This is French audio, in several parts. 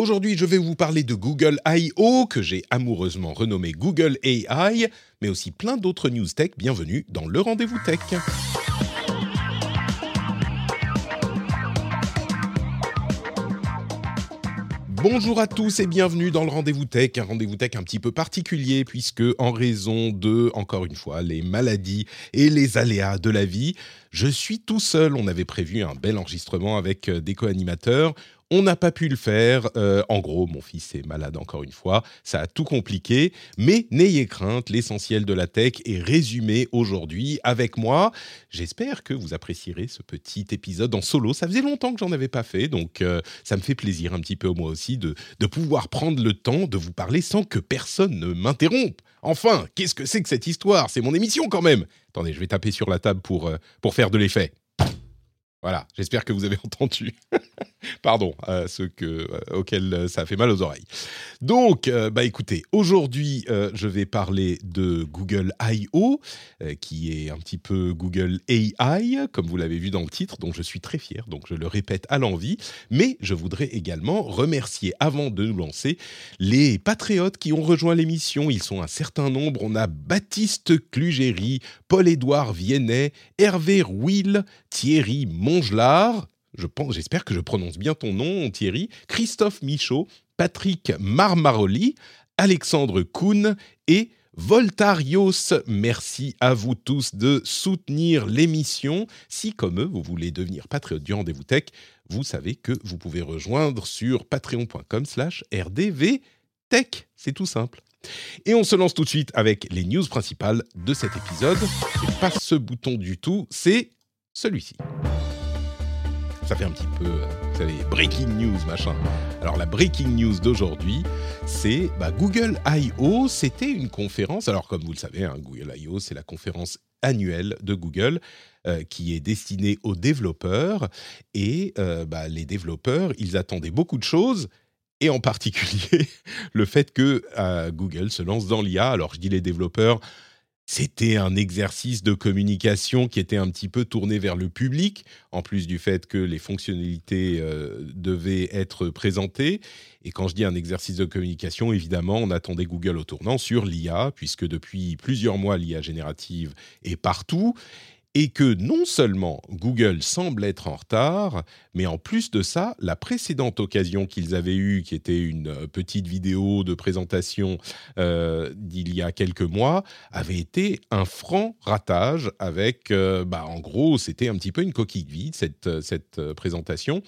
Aujourd'hui, je vais vous parler de Google I.O., que j'ai amoureusement renommé Google AI, mais aussi plein d'autres news tech. Bienvenue dans le Rendez-vous Tech. Bonjour à tous et bienvenue dans le Rendez-vous Tech, un Rendez-vous Tech un petit peu particulier puisque en raison de, encore une fois, les maladies et les aléas de la vie, je suis tout seul. On avait prévu un bel enregistrement avec euh, des co-animateurs. On n'a pas pu le faire. Euh, en gros, mon fils est malade encore une fois. Ça a tout compliqué. Mais n'ayez crainte, l'essentiel de la tech est résumé aujourd'hui avec moi. J'espère que vous apprécierez ce petit épisode en solo. Ça faisait longtemps que j'en avais pas fait, donc euh, ça me fait plaisir un petit peu moi aussi de, de pouvoir prendre le temps de vous parler sans que personne ne m'interrompe. Enfin, qu'est-ce que c'est que cette histoire? C'est mon émission quand même. Attendez, je vais taper sur la table pour, euh, pour faire de l'effet. Voilà, j'espère que vous avez entendu. Pardon ceux que, euh, auxquels euh, ça fait mal aux oreilles. Donc, euh, bah écoutez, aujourd'hui, euh, je vais parler de Google I.O., euh, qui est un petit peu Google AI, comme vous l'avez vu dans le titre, dont je suis très fier, donc je le répète à l'envie. Mais je voudrais également remercier, avant de nous lancer, les patriotes qui ont rejoint l'émission. Ils sont un certain nombre. On a Baptiste Clugéry, Paul-Édouard Viennet, Hervé Will, Thierry Mongelard, j'espère que je prononce bien ton nom, Thierry, Christophe Michaud, Patrick Marmaroli, Alexandre Kuhn et Voltarios. Merci à vous tous de soutenir l'émission. Si, comme eux, vous voulez devenir patriote du Rendez-vous Tech, vous savez que vous pouvez rejoindre sur patreon.com slash rdvtech. C'est tout simple. Et on se lance tout de suite avec les news principales de cet épisode. C'est pas ce bouton du tout, c'est celui-ci ça fait un petit peu, euh, vous savez, breaking news, machin. Alors la breaking news d'aujourd'hui, c'est bah, Google I.O. C'était une conférence, alors comme vous le savez, hein, Google I.O. c'est la conférence annuelle de Google euh, qui est destinée aux développeurs. Et euh, bah, les développeurs, ils attendaient beaucoup de choses. Et en particulier, le fait que euh, Google se lance dans l'IA. Alors, je dis les développeurs, c'était un exercice de communication qui était un petit peu tourné vers le public, en plus du fait que les fonctionnalités euh, devaient être présentées. Et quand je dis un exercice de communication, évidemment, on attendait Google au tournant sur l'IA, puisque depuis plusieurs mois, l'IA générative est partout et que non seulement Google semble être en retard, mais en plus de ça, la précédente occasion qu'ils avaient eue, qui était une euh, petite vidéo de présentation euh, d'il y a quelques mois, avait été un franc ratage avec, euh, bah, en gros, c'était un petit peu une coquille vide, cette, présentation.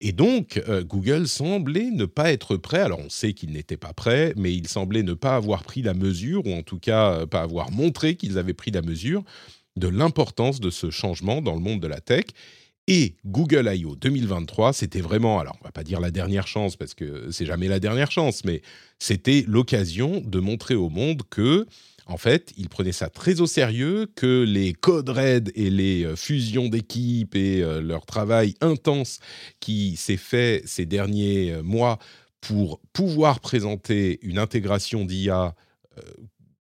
Et donc, Google semblait ne pas être prêt. Alors, on sait qu'il n'était pas prêt, mais il semblait ne pas avoir pris la mesure, ou en tout cas, pas avoir montré qu'ils avaient pris la mesure de l'importance de ce changement dans le monde de la tech. Et Google I.O. 2023, c'était vraiment, alors on va pas dire la dernière chance parce que c'est jamais la dernière chance, mais c'était l'occasion de montrer au monde que, en fait, ils prenaient ça très au sérieux, que les codes RAID et les euh, fusions d'équipes et euh, leur travail intense qui s'est fait ces derniers euh, mois pour pouvoir présenter une intégration d'IA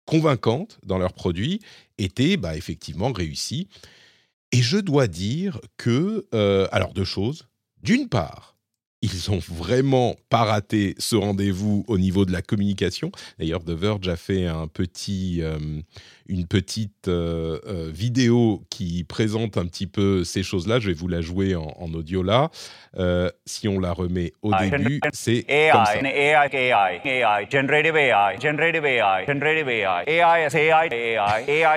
convaincante dans leurs produits était bah, effectivement réussi. Et je dois dire que, euh, alors deux choses. D'une part, ils ont vraiment pas raté ce rendez-vous au niveau de la communication. D'ailleurs, The Verge a fait un petit, euh, une petite euh, euh, vidéo qui présente un petit peu ces choses-là. Je vais vous la jouer en, en audio là. Euh, si on la remet au début, c'est comme ça. AI, AI, AI, AI, generative AI, generative AI, generative AI, AI AI, AI, AI, AI,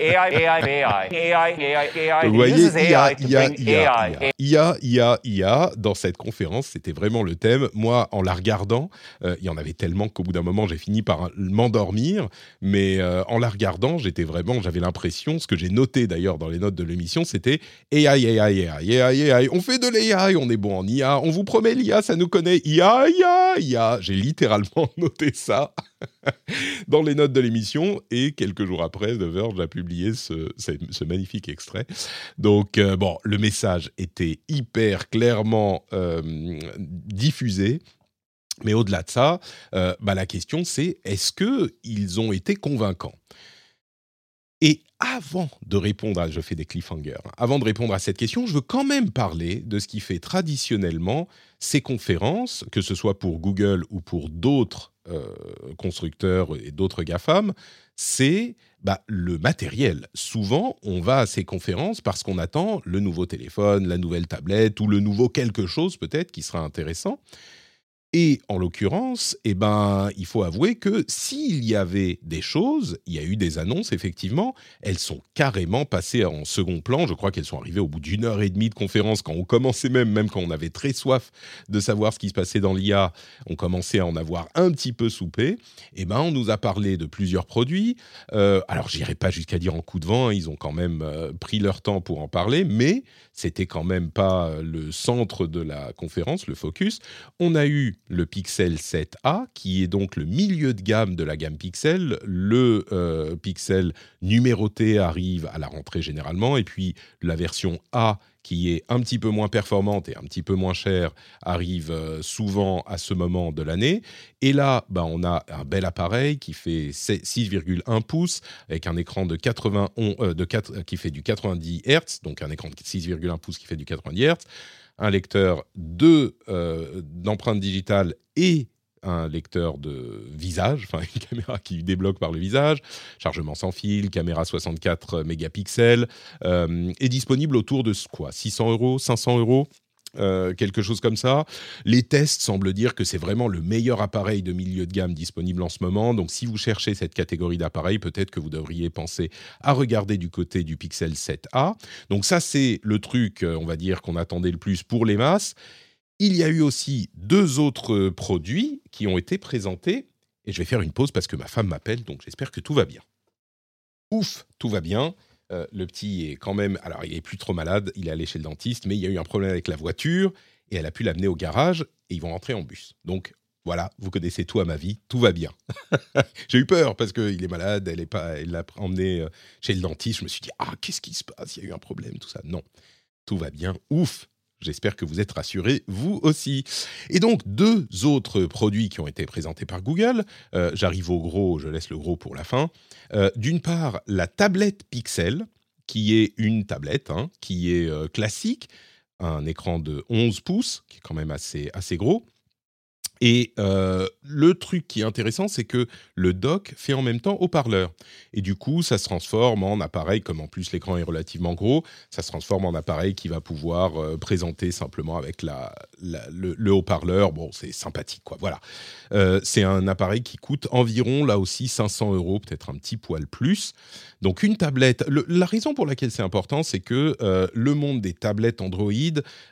AI, AI, AI, AI, AI, AI. IA, IA, IA, AI. IA, IA, IA, IA, dans cette conférence, c'était vraiment le thème. Moi, en la regardant, euh, il y en avait tellement qu'au bout d'un moment, j'ai fini par m'endormir. Mais euh, en la regardant, j'étais vraiment, j'avais l'impression, ce que j'ai noté d'ailleurs dans les notes de l'émission, c'était AI, AI, AI, AI, AI. On fait de l'AI, on est bon en IA. On vous promet l'IA, ça nous connaît. IA, IA, IA. J'ai littéralement noté ça dans les notes de l'émission et quelques jours après, The Verge a publié ce, ce, magnifique extrait. Donc, euh, bon, le message était hyper clairement euh, diffusé. Mais au-delà de ça, euh, bah, la question c'est est-ce qu'ils ont été convaincants? Et avant de répondre à, je fais des cliffhangers, hein, avant de répondre à cette question, je veux quand même parler de ce qui fait traditionnellement ces conférences, que ce soit pour Google ou pour d'autres constructeurs et d'autres GAFAM, c'est bah, le matériel. Souvent, on va à ces conférences parce qu'on attend le nouveau téléphone, la nouvelle tablette ou le nouveau quelque chose peut-être qui sera intéressant. Et en l'occurrence, eh ben, il faut avouer que s'il y avait des choses, il y a eu des annonces, effectivement, elles sont carrément passées en second plan. Je crois qu'elles sont arrivées au bout d'une heure et demie de conférence, quand on commençait même, même quand on avait très soif de savoir ce qui se passait dans l'IA, on commençait à en avoir un petit peu soupé. Eh ben, on nous a parlé de plusieurs produits. Euh, alors, j'irai pas jusqu'à dire en coup de vent, hein, ils ont quand même euh, pris leur temps pour en parler, mais c'était quand même pas le centre de la conférence, le focus. On a eu le Pixel 7a, qui est donc le milieu de gamme de la gamme Pixel. Le euh, Pixel numéroté arrive à la rentrée généralement, et puis la version A, qui est un petit peu moins performante et un petit peu moins chère, arrive euh, souvent à ce moment de l'année. Et là, bah, on a un bel appareil qui fait 6,1 pouces avec un écran de 81, euh, de 4, qui fait du 90 Hz, donc un écran de 6,1 pouces qui fait du 90 Hz un lecteur de euh, d'empreintes digitales et un lecteur de visage, enfin une caméra qui débloque par le visage, chargement sans fil, caméra 64 mégapixels, euh, est disponible autour de quoi 600 euros, 500 euros euh, quelque chose comme ça. Les tests semblent dire que c'est vraiment le meilleur appareil de milieu de gamme disponible en ce moment. Donc, si vous cherchez cette catégorie d'appareils, peut-être que vous devriez penser à regarder du côté du Pixel 7a. Donc, ça, c'est le truc, euh, on va dire, qu'on attendait le plus pour les masses. Il y a eu aussi deux autres produits qui ont été présentés. Et je vais faire une pause parce que ma femme m'appelle, donc j'espère que tout va bien. Ouf, tout va bien. Euh, le petit est quand même, alors il est plus trop malade, il est allé chez le dentiste, mais il y a eu un problème avec la voiture et elle a pu l'amener au garage et ils vont rentrer en bus. Donc voilà, vous connaissez tout à ma vie, tout va bien. J'ai eu peur parce qu'il est malade, elle elle l'a emmené euh, chez le dentiste. Je me suis dit ah qu'est-ce qui se passe, il y a eu un problème, tout ça. Non, tout va bien, ouf. J'espère que vous êtes rassurés, vous aussi. Et donc, deux autres produits qui ont été présentés par Google. Euh, j'arrive au gros, je laisse le gros pour la fin. Euh, d'une part, la tablette Pixel, qui est une tablette, hein, qui est euh, classique, un écran de 11 pouces, qui est quand même assez, assez gros, et euh, le truc qui est intéressant, c'est que le dock fait en même temps haut-parleur. Et du coup, ça se transforme en appareil, comme en plus l'écran est relativement gros, ça se transforme en appareil qui va pouvoir euh, présenter simplement avec la, le, haut-parleur. Bon, c'est sympathique, quoi. Voilà. Euh, c'est un appareil qui coûte environ, là aussi, 500 euros, peut-être un petit poil plus. Donc une tablette, la raison pour laquelle c'est important, c'est que le monde des tablettes Android,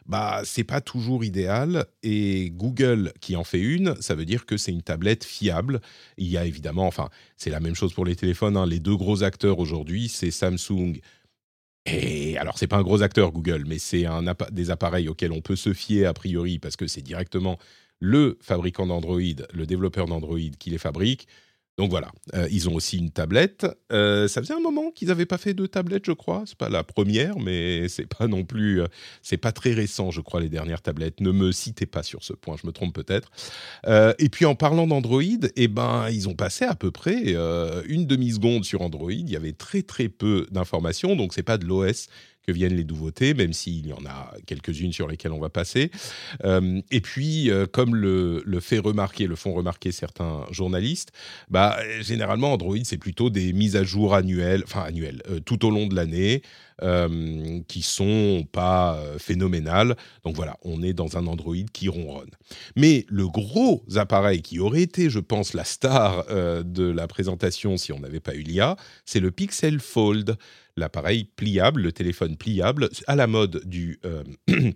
bah c'est pas toujours idéal. Et Google qui en fait une, ça veut dire que c'est une tablette fiable. Il y a évidemment, enfin c'est la même chose pour les téléphones. Hein. les deux gros acteurs aujourd'hui, c'est Samsung. Et alors, c'est pas un gros acteur Google, mais c'est un des appareils auxquels on peut se fier a priori parce que c'est directement le fabricant d'Android, le développeur d'Android qui les fabrique. Donc voilà, euh, ils ont aussi une tablette. Euh, ça faisait un moment qu'ils n'avaient pas fait de tablette, je crois. C'est pas la première, mais c'est pas non plus, euh, c'est pas très récent, je crois, les dernières tablettes. Ne me citez pas sur ce point, je me trompe peut-être. et puis en parlant d'Android, eh ben ils ont passé à peu près une demi seconde sur Android. Il y avait très très peu d'informations, donc c'est pas de l'OS que viennent les nouveautés, même s'il y en a quelques-unes sur lesquelles on va passer. Euh, et puis, euh, comme le, fait remarquer, le font remarquer certains journalistes, bah, généralement, Android, c'est plutôt des mises à jour annuelles, enfin annuelles, euh, tout au long de l'année, qui sont pas phénoménales. Donc voilà, on est dans un Android qui ronronne. Mais le gros appareil qui aurait été, je pense, la star de la présentation si on n'avait pas eu l'IA, c'est le Pixel Fold l'appareil pliable, le téléphone pliable, à la mode du... Euh,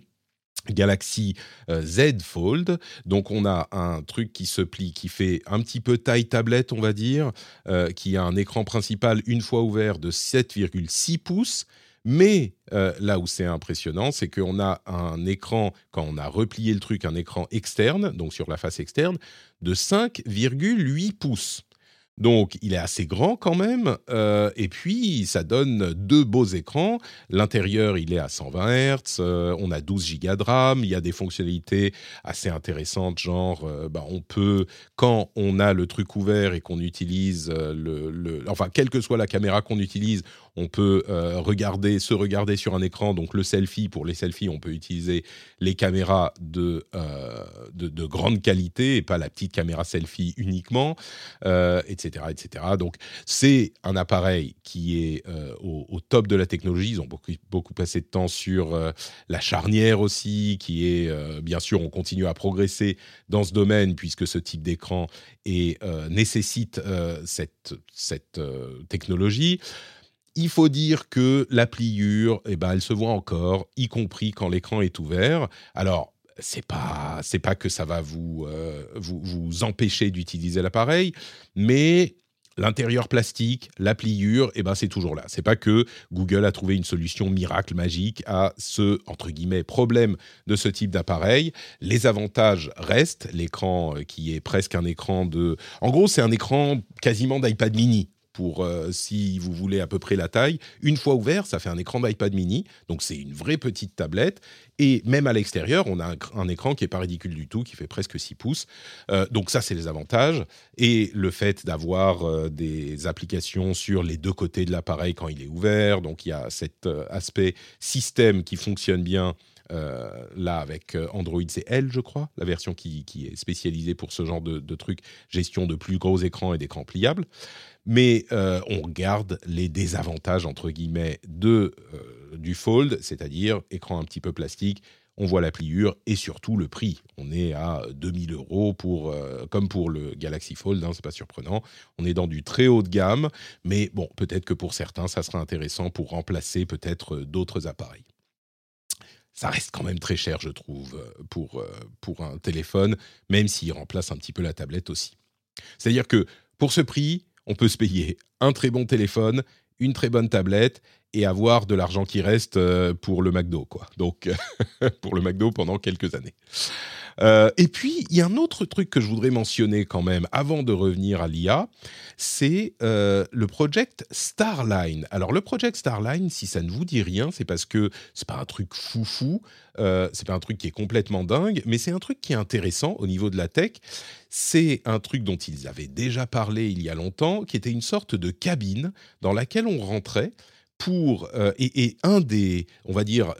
Galaxy euh, Z Fold. Donc on a un truc qui se plie, qui fait un petit peu taille tablette, on va dire, euh, qui a un écran principal une fois ouvert de 7,6 pouces. Mais euh, là où c'est impressionnant, c'est qu'on a un écran, quand on a replié le truc, un écran externe, donc sur la face externe, de 5,8 pouces. Donc, il est assez grand quand même. euh, et puis, ça donne deux beaux écrans. L'intérieur, il est à 120 Hz. euh, on a 12 Go de RAM. Il y a des fonctionnalités assez intéressantes, genre, bah, on peut, quand on a le truc ouvert et qu'on utilise le- Enfin, quelle que soit la caméra qu'on utilise, on peut euh, regarder, se regarder sur un écran. Donc, le selfie, pour les selfies, on peut utiliser les caméras de, euh, de, de grande qualité et pas la petite caméra selfie uniquement euh, etc., etc. Donc, c'est un appareil qui est au, top de la technologie. Ils ont beaucoup, beaucoup passé de temps sur la charnière aussi, qui est, bien sûr, on continue à progresser dans ce domaine puisque ce type d'écran nécessite cette, cette technologie. Il faut dire que la pliure, eh ben, elle se voit encore, y compris quand l'écran est ouvert. Alors, c'est pas pas que ça va vous euh, vous, vous empêcher d'utiliser l'appareil, mais l'intérieur plastique, la pliure, eh ben c'est toujours là. C'est pas que Google a trouvé une solution miracle magique à ce entre guillemets problème de ce type d'appareil. Les avantages restent. L'écran euh, qui est presque un écran de, en gros, c'est un écran quasiment d'iPad mini pour euh, si vous voulez à peu près la taille. Une fois ouvert, ça fait un écran d'iPad mini, donc c'est une vraie petite tablette. Et même à l'extérieur, on a un, écran qui est pas ridicule du tout, qui fait presque 6 pouces. Euh, donc ça, c'est les avantages. Et le fait d'avoir euh, des applications sur les deux côtés de l'appareil quand il est ouvert. Donc il y a cet aspect système qui fonctionne bien. Euh, là, avec euh, Android, c'est L, je crois, la version qui, est spécialisée pour ce genre de, de trucs, gestion de plus gros écrans et d'écrans pliables mais euh, on regarde les désavantages entre guillemets de du fold, c'est-à-dire écran un petit peu plastique. On voit la pliure et surtout le prix. On est à 2000 euros pour, comme pour le Galaxy Fold, hein, c'est pas surprenant. On est dans du très haut de gamme, mais bon, peut-être que pour certains, ça sera intéressant pour remplacer peut-être d'autres appareils. Ça reste quand même très cher, je trouve, pour, euh, pour un téléphone, même s'il remplace un petit peu la tablette aussi. C'est-à-dire que pour ce prix, on peut se payer un très bon téléphone, une très bonne tablette et avoir de l'argent qui reste euh, pour le McDo, quoi. Donc, pour le McDo pendant quelques années. Euh, et puis, il y a un autre truc que je voudrais mentionner quand même avant de revenir à l'IA, c'est euh, le project Starline. Alors, le project Starline, si ça ne vous dit rien, c'est parce que c'est pas un truc foufou, euh, c'est pas un truc qui est complètement dingue, mais c'est un truc qui est intéressant au niveau de la tech. C'est un truc dont ils avaient déjà parlé il y a longtemps, qui était une sorte de cabine dans laquelle on rentrait pour euh, et, un des on va dire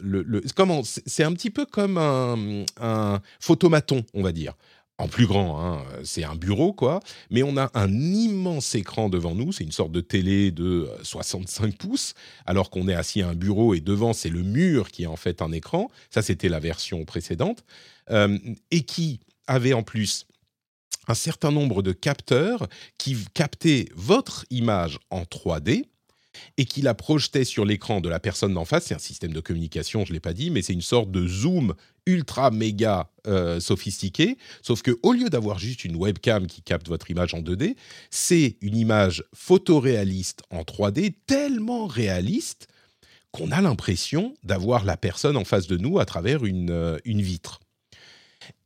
comment c'est un petit peu comme un, photomaton on va dire. En plus grand hein, c'est un bureau quoi. Mais on a un immense écran devant nous. C'est une sorte de télé de euh, 65 pouces alors qu'on est assis à un bureau et devant c'est le mur qui est en fait un écran. Ça c'était la version précédente. Euh, et qui avait en plus un certain nombre de capteurs qui captaient votre image en 3D et qui la projetait sur l'écran de la personne d'en face. C'est un système de communication, je ne l'ai pas dit, mais c'est une sorte de zoom ultra méga euh, sophistiqué. Sauf que au lieu d'avoir juste une webcam qui capte votre image en 2D, c'est une image photoréaliste en 3D tellement réaliste qu'on a l'impression d'avoir la personne en face de nous à travers une, euh, une vitre.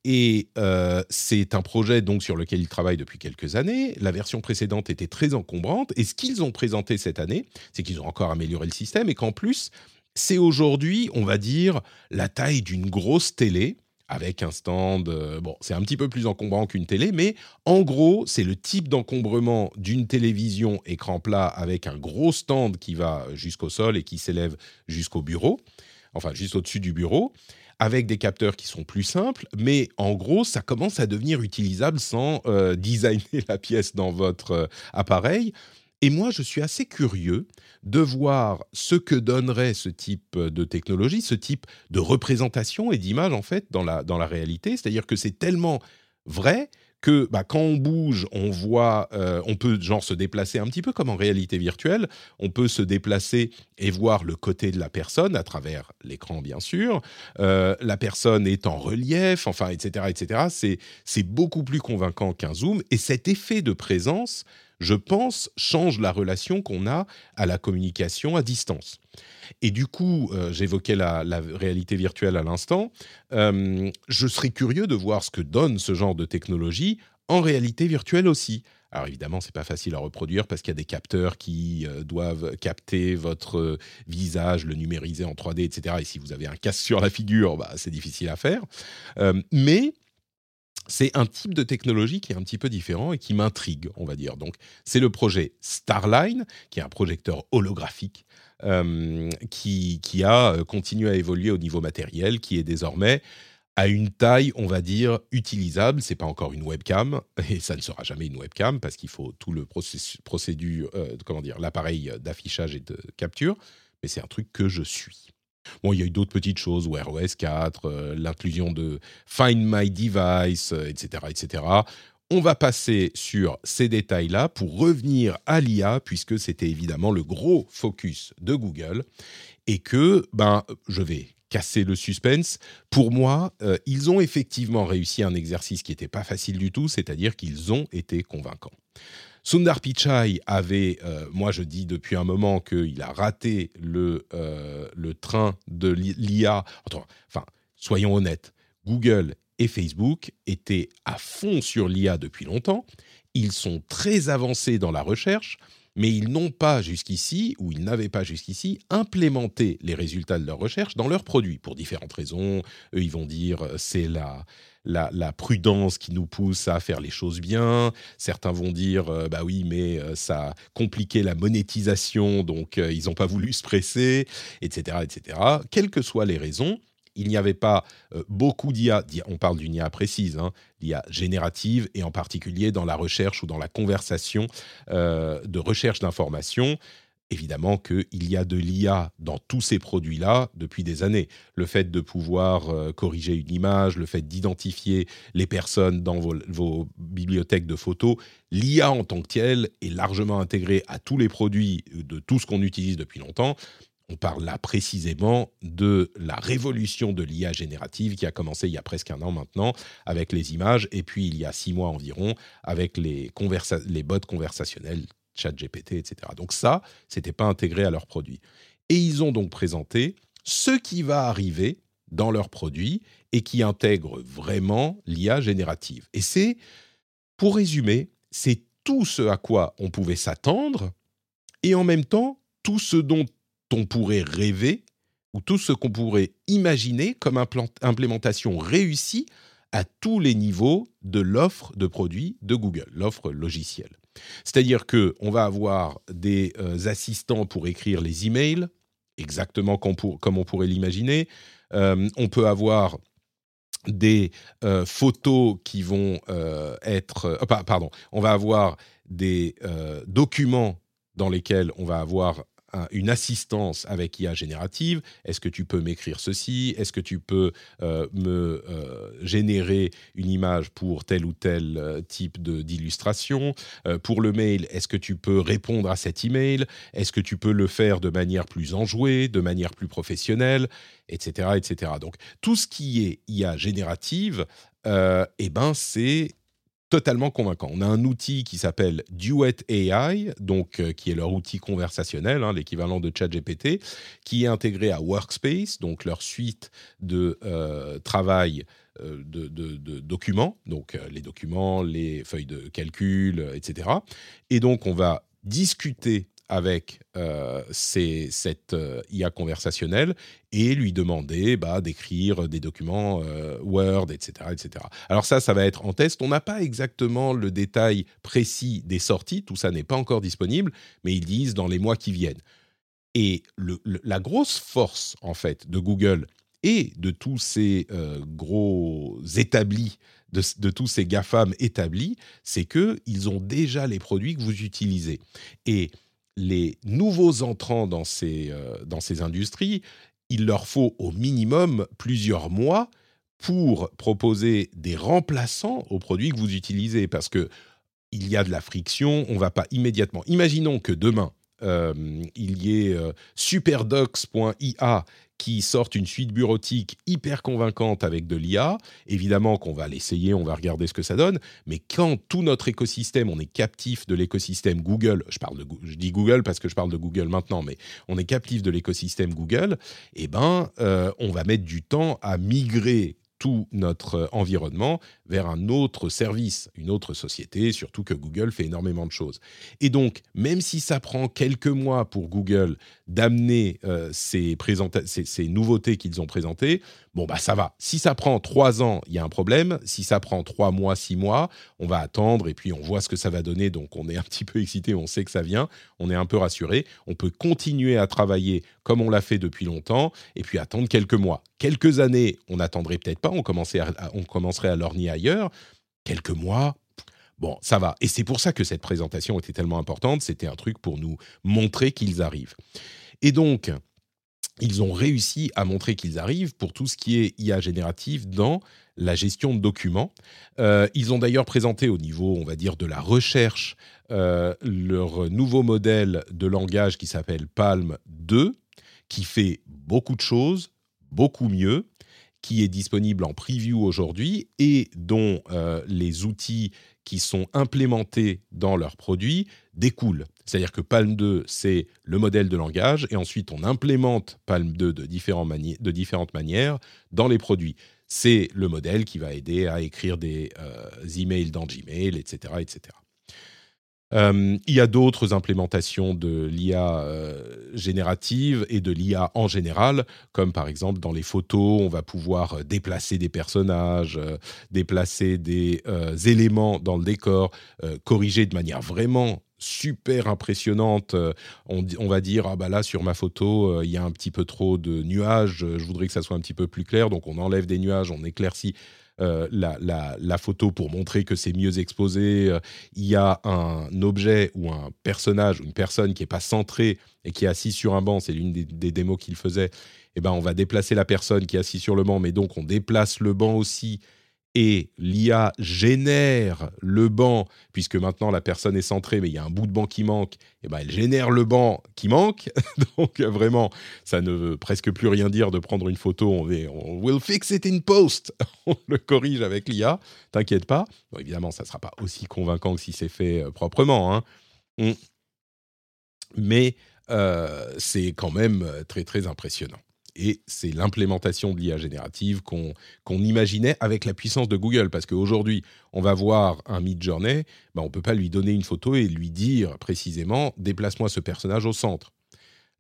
Et euh, c'est un projet donc sur lequel ils travaillent depuis quelques années. La version précédente était très encombrante. Et ce qu'ils ont présenté cette année, c'est qu'ils ont encore amélioré le système et qu'en plus, c'est aujourd'hui, on va dire, la taille d'une grosse télé avec un stand. euh, bon, c'est un petit peu plus encombrant qu'une télé, mais en gros, c'est le type d'encombrement d'une télévision écran plat avec un gros stand qui va jusqu'au sol et qui s'élève jusqu'au bureau, enfin juste au-dessus du bureau avec des capteurs qui sont plus simples, mais en gros, ça commence à devenir utilisable sans euh, designer la pièce dans votre euh, appareil. Et moi, je suis assez curieux de voir ce que donnerait ce type de technologie, ce type de représentation et d'image, en fait, dans la, dans la réalité. C'est-à-dire que c'est tellement vrai que bah, quand on bouge, on voit, euh, on peut genre se déplacer un petit peu comme en réalité virtuelle. On peut se déplacer et voir le côté de la personne à travers l'écran, bien sûr. Euh, la personne est en relief, enfin, etc., etc. C'est c'est beaucoup plus convaincant qu'un zoom. Et cet effet de présence, je pense, change la relation qu'on a à la communication à distance. Et du coup, euh, j'évoquais la, réalité virtuelle à l'instant. Euh, je serais curieux de voir ce que donne ce genre de technologie en réalité virtuelle aussi. Alors évidemment, c'est pas facile à reproduire parce qu'il y a des capteurs qui euh, doivent capter votre visage, le numériser en 3D, etc. Et si vous avez un casque sur la figure, bah, c'est difficile à faire. Mais c'est un type de technologie qui est un petit peu différent et qui m'intrigue, on va dire. Donc, c'est le projet Starline, qui est un projecteur holographique euh, qui, qui a euh, continué à évoluer au niveau matériel, qui est désormais à une taille, on va dire, utilisable. C'est pas encore une webcam et ça ne sera jamais une webcam parce qu'il faut tout le procédure, euh, comment dire, l'appareil d'affichage et de capture. Mais c'est un truc que je suis. Bon, il y a eu d'autres petites choses, Wear OS 4, euh, l'inclusion de Find My Device, euh, etc., etc. On va passer sur ces détails-là pour revenir à l'IA, puisque c'était évidemment le gros focus de Google, et que, ben, je vais casser le suspense. Pour moi, euh, ils ont effectivement réussi un exercice qui n'était pas facile du tout, c'est-à-dire qu'ils ont été convaincants. Sundar Pichai avait, euh, moi je dis depuis un moment qu'il a raté le, euh, le train de l'IA. Enfin, soyons honnêtes, Google et Facebook étaient à fond sur l'IA depuis longtemps. Ils sont très avancés dans la recherche, mais ils n'ont pas jusqu'ici, ou ils n'avaient pas jusqu'ici, implémenté les résultats de leur recherche dans leurs produits, pour différentes raisons. Eux, ils vont dire euh, c'est la, la, prudence qui nous pousse à faire les choses bien. Certains vont dire, euh, bah oui, mais euh, ça a compliqué la monétisation, donc ils n'ont pas voulu se presser, etc., etc. Quelles que soient les raisons, il n'y avait pas euh, beaucoup d'IA, on parle d'une IA précise, hein, l'IA générative, et en particulier dans la recherche ou dans la conversation euh, de recherche d'informations. Évidemment qu'il y a de l'IA dans tous ces produits-là depuis des années. Le fait de pouvoir euh, corriger une image, le fait d'identifier les personnes dans vos, vos bibliothèques de photos, l'IA en tant que telle est largement intégrée à tous les produits de tout ce qu'on utilise depuis longtemps. On parle là précisément de la révolution de l'IA générative qui a commencé il y a presque un an maintenant avec les images et puis il y a six mois environ avec les, bots conversationnels, ChatGPT, etc. Donc ça, c'était pas intégré à leurs produits. Et ils ont donc présenté ce qui va arriver dans leurs produits et qui intègre vraiment l'IA générative. Et c'est, pour résumer, c'est tout ce à quoi on pouvait s'attendre et en même temps tout ce dont on pourrait rêver ou tout ce qu'on pourrait imaginer comme implémentation réussie à tous les niveaux de l'offre de produits de Google, l'offre logicielle. C'est-à-dire que on va avoir des euh, assistants pour écrire les emails, exactement comme, on pourrait l'imaginer. Euh, on peut avoir des euh, photos qui vont être... Pardon, on va avoir des documents dans lesquels on va avoir une assistance avec IA générative. Est-ce que tu peux m'écrire ceci? Est-ce que tu peux euh, me euh, générer une image pour tel ou tel euh, type d'illustration? Pour le mail, est-ce que tu peux répondre à cet email? Est-ce que tu peux le faire de manière plus enjouée, de manière plus professionnelle? Etc., etc. Donc tout ce qui est IA générative, eh ben c'est totalement convaincant. On a un outil qui s'appelle Duet AI, donc euh, qui est leur outil conversationnel, hein, l'équivalent de ChatGPT, qui est intégré à Workspace, donc leur suite de euh, travail euh, de, de, documents, donc les documents, les feuilles de calcul, etc. Et donc on va discuter avec euh, cette euh, IA conversationnelle et lui demander bah, d'écrire des documents euh, Word, etc., etc. Alors ça, ça va être en test. On n'a pas exactement le détail précis des sorties, tout ça n'est pas encore disponible, mais ils disent dans les mois qui viennent. Et la grosse force, en fait, de Google et de tous ces gros établis, de, de, tous ces GAFAM établis, c'est qu'ils ont déjà les produits que vous utilisez. Et les nouveaux entrants dans ces, euh, dans ces industries, il leur faut au minimum plusieurs mois pour proposer des remplaçants aux produits que vous utilisez, parce que il y a de la friction, on va pas immédiatement. Imaginons que demain, euh, il y ait euh, superdocs.ia qui sorte une suite bureautique hyper convaincante avec de l'IA. Évidemment qu'on va l'essayer, on va regarder ce que ça donne, mais quand tout notre écosystème, on est captif de l'écosystème Google, je, parle de, je dis Google parce que je parle de Google maintenant, mais on est captif de l'écosystème Google, eh ben, euh, on va mettre du temps à migrer tout notre environnement vers un autre service, une autre société, surtout que Google fait énormément de choses. Et donc, même si ça prend quelques mois pour Google d'amener euh, ces, nouveautés qu'ils ont présentées, bon, bah ça va. Si ça prend trois ans, il y a un problème. Si ça prend trois mois, six mois, on va attendre et puis on voit ce que ça va donner. Donc, on est un petit peu excité, on sait que ça vient, on est un peu rassuré. On peut continuer à travailler comme on l'a fait depuis longtemps et puis attendre quelques mois. Quelques années, on n'attendrait peut-être pas, on, commencerait à lorgner ailleurs. Quelques mois, bon, ça va. Et c'est pour ça que cette présentation était tellement importante. C'était un truc pour nous montrer qu'ils arrivent. Et donc, ils ont réussi à montrer qu'ils arrivent pour tout ce qui est IA générative dans la gestion de documents. Euh, ils ont d'ailleurs présenté au niveau, on va dire, de la recherche, euh, leur nouveau modèle de langage qui s'appelle Palm 2, qui fait beaucoup de choses, beaucoup mieux, qui est disponible en preview aujourd'hui et dont euh, les outils qui sont implémentés dans leurs produits découlent. C'est-à-dire que Palm 2, c'est le modèle de langage, et ensuite on implémente Palm 2 de, différentes manières dans les produits. C'est le modèle qui va aider à écrire des euh, emails dans Gmail, etc. etc. Euh, il y a d'autres implémentations de l'IA euh, générative et de l'IA en général, comme par exemple dans les photos, on va pouvoir euh, déplacer des personnages, déplacer des éléments dans le décor, corriger de manière vraiment super impressionnante. On, on, va dire ah bah là sur ma photo il y a un petit peu trop de nuages, je voudrais que ça soit un petit peu plus clair, donc on enlève des nuages, on éclaircit euh, la, photo pour montrer que c'est mieux exposé. Euh, il y a un objet ou un personnage ou une personne qui n'est pas centré et qui est assis sur un banc, c'est l'une des, des, démos qu'il faisait. Eh ben, on va déplacer la personne qui est assise sur le banc, mais donc on déplace le banc aussi et l'IA génère le banc, puisque maintenant la personne est centrée, mais il y a un bout de banc qui manque, et eh ben elle génère le banc qui manque. Donc vraiment, ça ne veut presque plus rien dire de prendre une photo, on, va, on fix it in post, on le corrige avec l'IA, t'inquiète pas. évidemment, ça ne sera pas aussi convaincant que si c'est fait euh, proprement, hein. mm. mais euh, c'est quand même euh, très très impressionnant et c'est l'implémentation de l'IA générative qu'on imaginait avec la puissance de Google. Parce qu'aujourd'hui, on va voir un Mid-Journey, ben on ne peut pas lui donner une photo et lui dire précisément déplace-moi ce personnage au centre.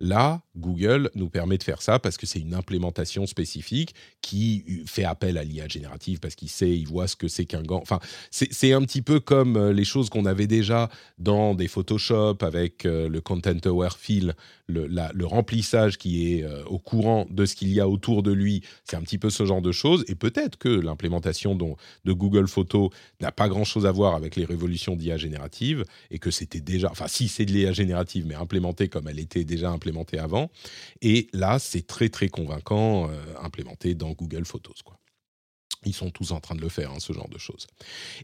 Là, Google nous permet de faire ça parce que c'est une implémentation spécifique qui fait appel à l'IA générative parce qu'il sait, il voit ce que c'est qu'un gant. Enfin, c'est un petit peu comme euh, les choses qu'on avait déjà dans des Photoshop avec euh, le Content Aware Fill, le, remplissage qui est euh, au courant de ce qu'il y a autour de lui. C'est un petit peu ce genre de choses. Et peut-être que l'implémentation de Google Photos n'a pas grand-chose à voir avec les révolutions d'IA générative et que c'était déjà, enfin, si c'est de l'IA générative, mais implémentée comme elle était déjà implémentée implémenté avant. Et là, c'est très très convaincant, euh, implémenté dans Google Photos. Quoi. Ils sont tous en train de le faire, hein, ce genre de choses.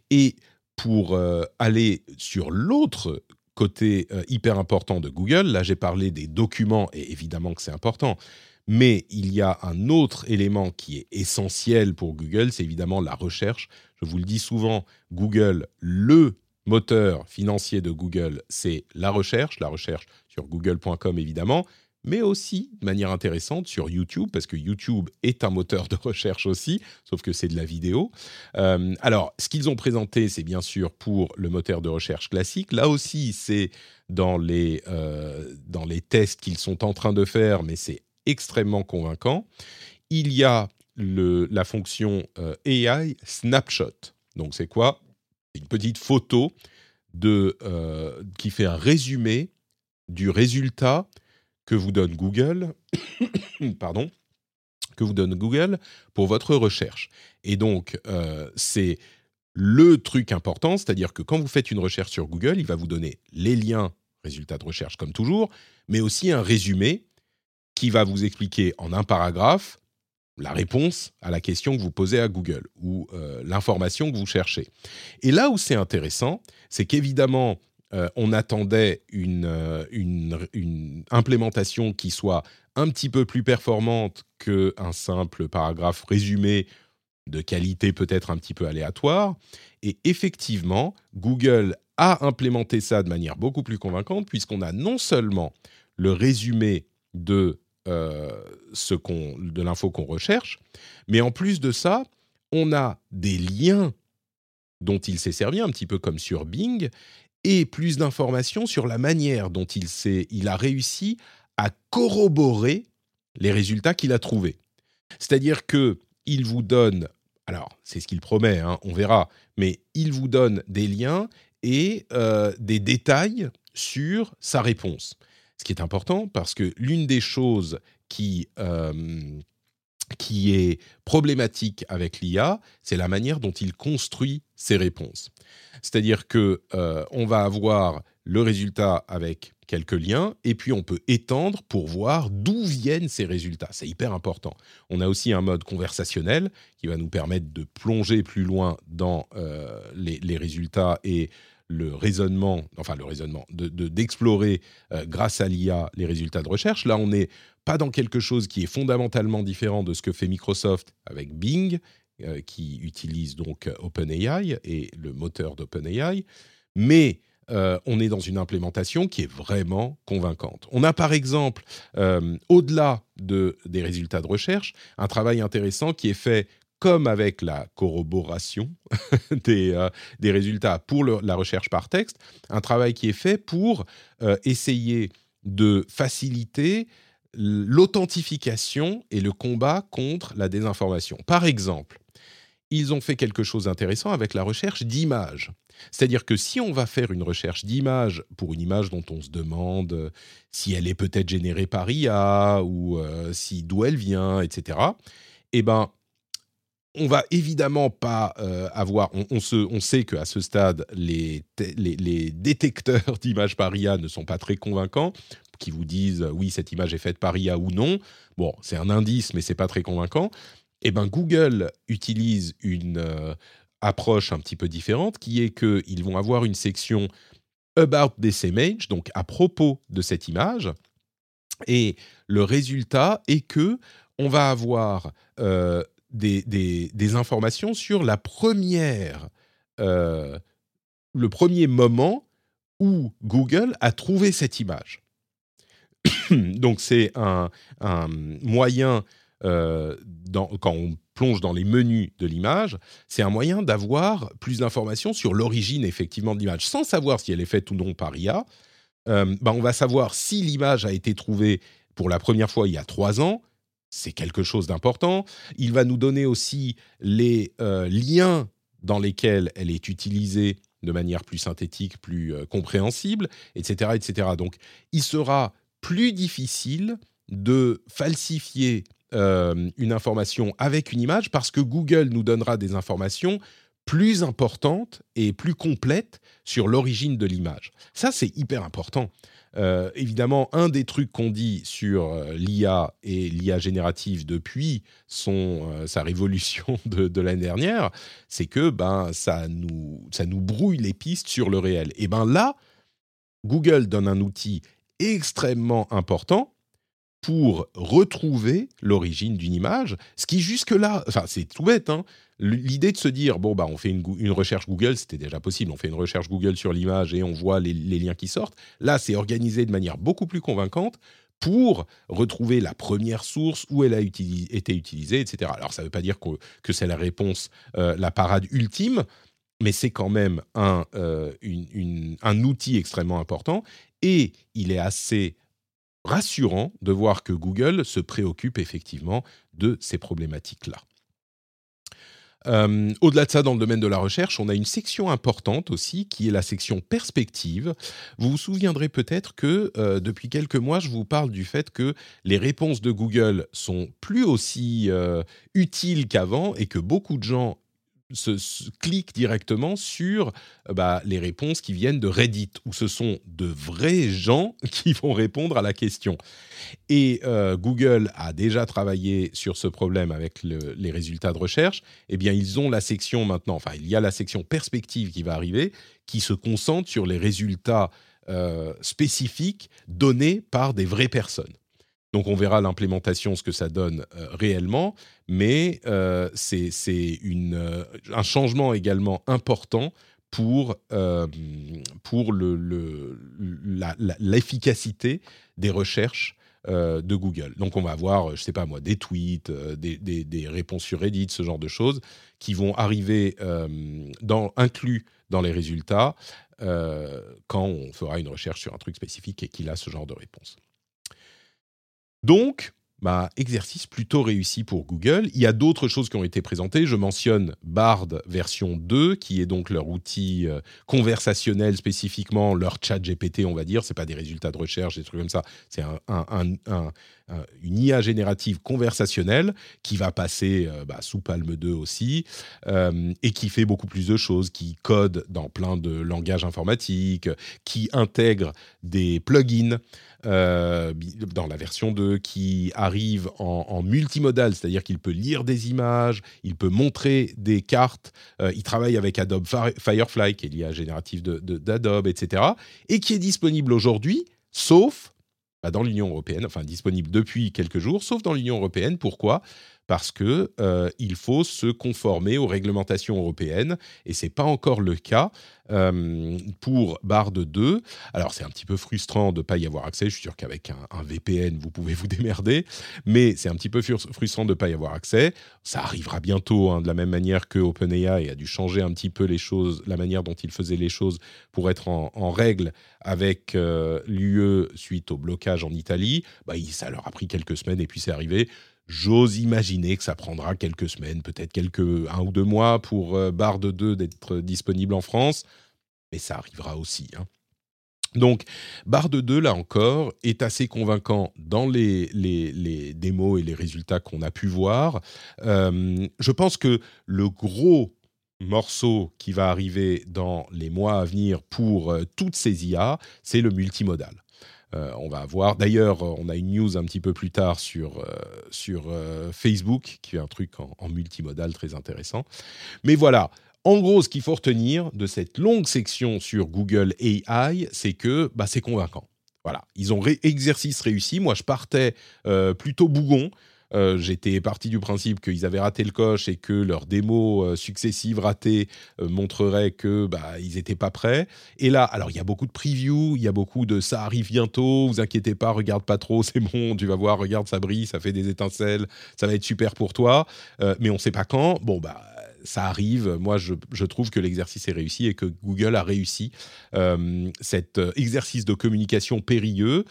Et pour euh, aller sur l'autre côté euh, hyper important de Google, là j'ai parlé des documents, et évidemment que c'est important, mais il y a un autre élément qui est essentiel pour Google, c'est évidemment la recherche. Je vous le dis souvent, Google, le moteur financier de Google, c'est la recherche, la recherche sur google.com évidemment, mais aussi de manière intéressante sur YouTube, parce que YouTube est un moteur de recherche aussi, sauf que c'est de la vidéo. Euh, alors, ce qu'ils ont présenté, c'est bien sûr pour le moteur de recherche classique. Là aussi, c'est dans les, euh, dans les tests qu'ils sont en train de faire, mais c'est extrêmement convaincant. Il y a le, la fonction euh, AI Snapshot. Donc, c'est quoi? Une petite photo de, qui fait un résumé du résultat que vous donne Google, pardon, que vous donne Google pour votre recherche. Et donc, euh, c'est le truc important, c'est-à-dire que quand vous faites une recherche sur Google, il va vous donner les liens, résultats de recherche comme toujours, mais aussi un résumé qui va vous expliquer en un paragraphe la réponse à la question que vous posez à Google ou euh, l'information que vous cherchez. Et là où c'est intéressant, c'est qu'évidemment, euh, on attendait une, euh, une, implémentation qui soit un petit peu plus performante qu'un simple paragraphe résumé de qualité peut-être un petit peu aléatoire. Et effectivement, Google a implémenté ça de manière beaucoup plus convaincante puisqu'on a non seulement le résumé de euh, de l'info qu'on recherche. Mais en plus de ça, on a des liens dont il s'est servi, un petit peu comme sur Bing, et plus d'informations sur la manière dont il, il a réussi à corroborer les résultats qu'il a trouvés. C'est-à-dire que il vous donne, alors c'est ce qu'il promet, hein, on verra, mais il vous donne des liens et euh, des détails sur sa réponse ce qui est important parce que l'une des choses qui, euh, qui est problématique avec l'IA, c'est la manière dont il construit ses réponses. C'est-à-dire que euh, on va avoir le résultat avec quelques liens et puis on peut étendre pour voir d'où viennent ces résultats. C'est hyper important. On a aussi un mode conversationnel qui va nous permettre de plonger plus loin dans euh, les, résultats et le raisonnement, enfin le raisonnement, d'explorer de, euh, grâce à l'IA les résultats de recherche. Là, on n'est pas dans quelque chose qui est fondamentalement différent de ce que fait Microsoft avec Bing, euh, qui utilise donc OpenAI et le moteur d'OpenAI, mais euh, on est dans une implémentation qui est vraiment convaincante. On a par exemple, au-delà de, des résultats de recherche, un travail intéressant qui est fait comme avec la corroboration des, euh, des, résultats pour la recherche par texte, un travail qui est fait pour euh, essayer de faciliter l'authentification et le combat contre la désinformation. Par exemple, ils ont fait quelque chose d'intéressant avec la recherche d'images. C'est-à-dire que si on va faire une recherche d'image pour une image dont on se demande si elle est peut-être générée par IA ou euh, si d'où elle vient, etc., eh ben, on va évidemment pas euh, avoir. On, se, on sait qu'à ce stade, les, les, détecteurs d'images par IA ne sont pas très convaincants, qui vous disent oui, cette image est faite par IA ou non. Bon, c'est un indice, mais c'est pas très convaincant. Eh ben, Google utilise une euh, approche un petit peu différente, qui est qu'ils vont avoir une section about this image, donc à propos de cette image, et le résultat est que on va avoir euh, des, informations sur la première, euh, le premier moment où Google a trouvé cette image. Donc c'est un, moyen, euh, quand on plonge dans les menus de l'image, c'est un moyen d'avoir plus d'informations sur l'origine effectivement de l'image, sans savoir si elle est faite ou non par IA. Euh, bah, on va savoir si l'image a été trouvée pour la première fois il y a trois ans, c'est quelque chose d'important. Il va nous donner aussi les euh, liens dans lesquels elle est utilisée de manière plus synthétique, plus euh, compréhensible, etc., etc. Donc, il sera plus difficile de falsifier euh, une information avec une image parce que Google nous donnera des informations plus importantes et plus complètes sur l'origine de l'image. Ça, c'est hyper important. Euh, évidemment, un des trucs qu'on dit sur euh, l'IA et l'IA générative depuis son, sa révolution de, l'année dernière, c'est que ben, ça, nous, ça nous brouille les pistes sur le réel. Et ben là, Google donne un outil extrêmement important pour retrouver l'origine d'une image, ce qui jusque-là, enfin c'est tout bête, hein, l'idée de se dire bon bah on fait une, recherche Google, c'était déjà possible, on fait une recherche Google sur l'image et on voit les, liens qui sortent. Là, c'est organisé de manière beaucoup plus convaincante pour retrouver la première source où elle a été utilisée, etc. Alors ça ne veut pas dire que, c'est la réponse, euh, la parade ultime, mais c'est quand même un, euh, un outil extrêmement important et il est assez rassurant de voir que Google se préoccupe effectivement de ces problématiques-là. Euh, au-delà de ça, dans le domaine de la recherche, on a une section importante aussi qui est la section perspective. Vous vous souviendrez peut-être que euh, depuis quelques mois, je vous parle du fait que les réponses de Google sont plus aussi euh, utiles qu'avant et que beaucoup de gens se, se- cliquent directement sur euh, bah, les réponses qui viennent de Reddit, où ce sont de vrais gens qui vont répondre à la question. Et euh, Google a déjà travaillé sur ce problème avec le- les résultats de recherche. Eh bien, ils ont la section maintenant, enfin, il y a la section perspective qui va arriver, qui se concentre sur les résultats euh, spécifiques donnés par des vraies personnes. Donc on verra l'implémentation, ce que ça donne euh, réellement, mais euh, c'est euh, un changement également important pour, l'efficacité des recherches de Google. Donc on va avoir, je sais pas moi, des tweets, des, réponses sur Reddit, ce genre de choses, qui vont arriver inclus dans les résultats quand on fera une recherche sur un truc spécifique et qu'il a ce genre de réponse. Donc, bah, exercice plutôt réussi pour Google. Il y a d'autres choses qui ont été présentées. Je mentionne Bard version 2, qui est donc leur outil euh, conversationnel spécifiquement, leur chat GPT, on va dire. C'est pas des résultats de recherche, des trucs comme ça. C'est un- une IA générative conversationnelle qui va passer euh, bah, sous Palm 2 aussi euh, et qui fait beaucoup plus de choses, qui code dans plein de langages informatiques, qui intègre des plugins euh, dans la version 2 qui arrive en, multimodal, c'est-à-dire qu'il peut lire des images, il peut montrer des cartes, euh, il travaille avec Adobe Fire- Firefly, qui est l'IA générative d'Adobe, etc., et qui est disponible aujourd'hui, sauf bah, dans l'Union européenne, enfin disponible depuis quelques jours, sauf dans l'Union européenne. Pourquoi? Parce que euh, il faut se conformer aux réglementations européennes, et c'est pas encore le cas euh, pour Bard 2. Alors c'est un petit peu frustrant de pas y avoir accès. Je suis sûr qu'avec un, VPN, vous pouvez vous démerder, mais c'est un petit peu frustrant de pas y avoir accès. Ça arrivera bientôt, hein, de la même manière que OpenAI a dû changer un petit peu les choses, la manière dont il faisait les choses pour être en, règle avec euh, l'UE suite au blocage en Italie. Bah, ça leur a pris quelques semaines et puis c'est arrivé. J'ose imaginer que ça prendra quelques semaines, peut-être quelques un ou deux mois pour euh, Bard 2 d'être disponible en France, mais ça arrivera aussi. hein. Donc, Bard 2, là encore, est assez convaincant dans les démos et les résultats qu'on a pu voir. Euh, je pense que le gros morceau qui va arriver dans les mois à venir pour euh, toutes ces IA, c'est le multimodal. Euh, on va avoir, d'ailleurs, euh, on a une news un petit peu plus tard sur, euh, sur Facebook, qui est un truc en, multimodal très intéressant. Mais voilà, en gros, ce qu'il faut retenir de cette longue section sur Google AI, c'est que bah, c'est convaincant. Voilà, ils ont ré- exercice réussi. Moi, je partais plutôt bougon. Euh, J'étais parti du principe qu'ils avaient raté le coche et que leurs démos euh, successives ratées euh, montreraient que bah, ils n'étaient pas prêts. Et là, alors il y a beaucoup de previews, il y a beaucoup de ça arrive bientôt, vous inquiétez pas, regarde pas trop, c'est bon, tu vas voir, regarde, ça brille, ça fait des étincelles, ça va être super pour toi. Mais on ne sait pas quand. Bon, bah ça arrive. Moi, je, je trouve que l'exercice est réussi et que Google a réussi cet exercice de communication périlleux.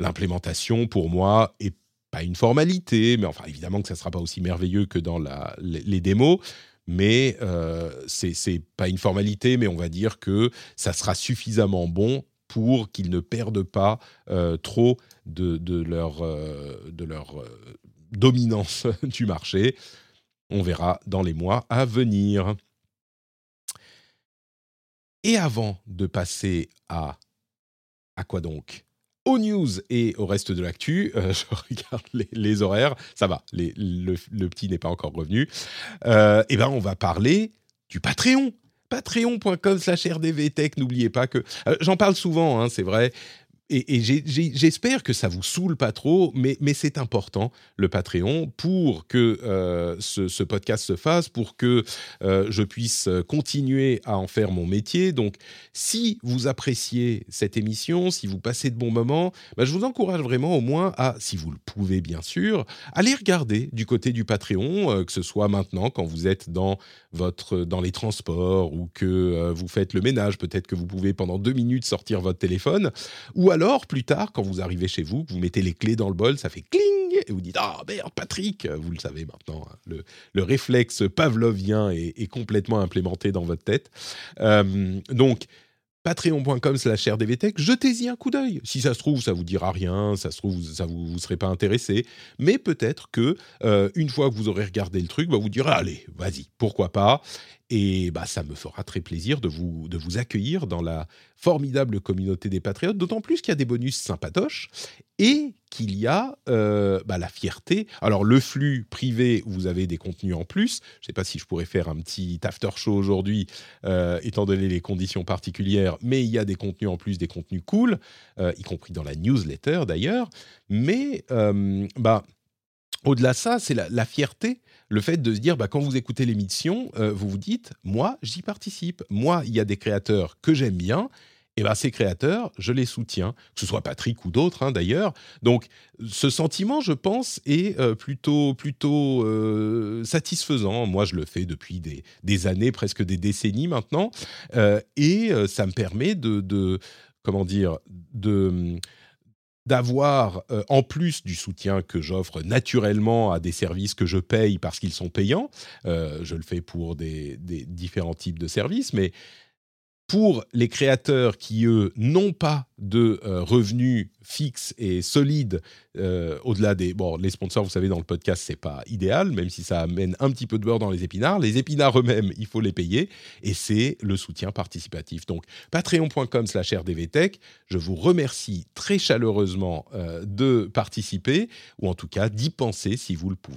L'implémentation, pour moi, est pas une formalité, mais enfin, évidemment que ça ne sera pas aussi merveilleux que dans les, les démos. Mais euh, c'est pas une formalité, mais on va dire que ça sera suffisamment bon pour qu'ils ne perdent pas euh, trop de, leur, euh, de leur euh, dominance du marché. On verra dans les mois à venir. Et avant de passer à à quoi donc? Aux news et au reste de l'actu, euh, je regarde les, horaires, ça va, le, petit n'est pas encore revenu. Euh, et ben, on va parler du Patreon. Patreon.com slash rdvtech, n'oubliez pas que... euh, J'en parle souvent, hein, c'est vrai, et, j'espère que ça vous saoule pas trop, mais, c'est important, le Patreon, pour que euh, ce, podcast se fasse, pour que euh, je puisse continuer à en faire mon métier. Donc, si vous appréciez cette émission, si vous passez de bons moments, bah, je vous encourage vraiment au moins à, si vous le pouvez bien sûr, aller regarder du côté du Patreon, euh, que ce soit maintenant quand vous êtes dans, votre, dans les transports ou que vous faites le ménage, peut-être que vous pouvez pendant deux minutes sortir votre téléphone, ou alors plus tard quand vous arrivez chez vous, vous mettez les clés dans le bol, ça fait cling et vous dites ah merde Patrick, vous le savez maintenant, hein, le, le réflexe pavlovien est, est complètement implémenté dans votre tête. Euh, donc patreon.com slash rdvtech, jetez-y un coup d'œil. Si ça se trouve, ça vous dira rien, ça se trouve, ça vous, vous serez pas intéressé, mais peut-être que euh, une fois que vous aurez regardé le truc, bah, vous direz allez, vas-y, pourquoi pas. Et bah, ça me fera très plaisir de vous, de vous accueillir dans la formidable communauté des patriotes, d'autant plus qu'il y a des bonus sympatoches et qu'il y a euh, bah, la fierté. Alors, le flux privé, vous avez des contenus en plus. Je ne sais pas si je pourrais faire un petit after show aujourd'hui, euh, étant donné les conditions particulières, mais il y a des contenus en plus, des contenus cool, euh, y compris dans la newsletter d'ailleurs. Mais, bah, au-delà de ça, c'est la, la fierté le fait de se dire, bah, quand vous écoutez l'émission, euh, vous vous dites, moi, j'y participe. Moi, il y a des créateurs que j'aime bien. Et ben, ces créateurs, je les soutiens, que ce soit Patrick ou d'autres hein, d'ailleurs. Donc, ce sentiment, je pense, est euh, plutôt, plutôt euh, satisfaisant. Moi, je le fais depuis des, années, presque des décennies maintenant, et ça me permet de, de comment dire, de d'avoir, euh, en plus du soutien que j'offre naturellement à des services que je paye parce qu'ils sont payants, euh, je le fais pour des, différents types de services, mais pour les créateurs qui, eux, n'ont pas de euh, revenus fixes et solides, euh, au-delà des... Bon, les sponsors, vous savez, dans le podcast, c'est pas idéal, même si ça amène un petit peu de beurre dans les épinards. Les épinards eux-mêmes, il faut les payer, et c'est le soutien participatif. Donc, patreon.com slash rdvtech, je vous remercie très chaleureusement euh, de participer, ou en tout cas d'y penser si vous le pouvez.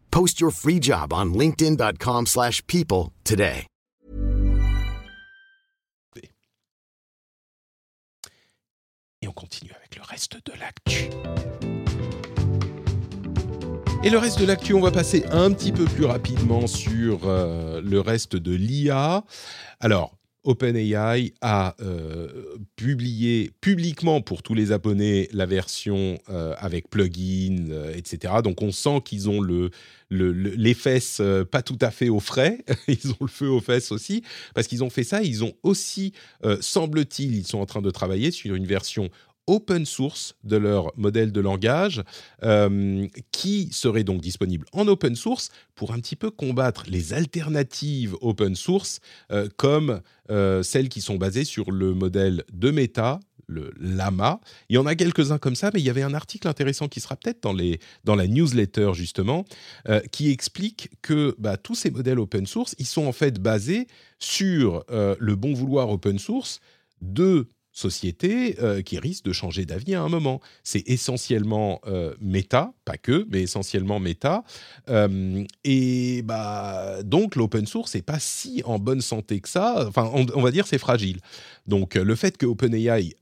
Post your free job on linkedin.com/people slash people today. Et on continue avec le reste de l'actu. Et le reste de l'actu, on va passer un petit peu plus rapidement sur euh, le reste de l'IA. Alors, OpenAI a euh, publié publiquement pour tous les abonnés la version euh, avec plugin, euh, etc. Donc on sent qu'ils ont le, le- le- les fesses pas tout à fait au frais. ils ont le feu aux fesses aussi parce qu'ils ont fait ça. Ils ont aussi, semble-t-il, ils sont en train de travailler sur une version open source de leur modèle de langage euh, qui serait donc disponible en open source pour un petit peu combattre les alternatives open source euh, comme euh, celles qui sont basées sur le modèle de Meta, le Lama. Il y en a quelques-uns comme ça, mais il y avait un article intéressant qui sera peut-être dans, dans la newsletter justement, qui explique que bah, tous ces modèles open source, ils sont en fait basés sur le bon vouloir open source de sociétés euh, qui risquent de changer d'avis à un moment. C'est essentiellement euh, méta, pas que, mais essentiellement méta. Euh, et bah, donc l'open source n'est pas si en bonne santé que ça. Enfin, on, on va dire c'est fragile. Donc euh, le fait que OpenAI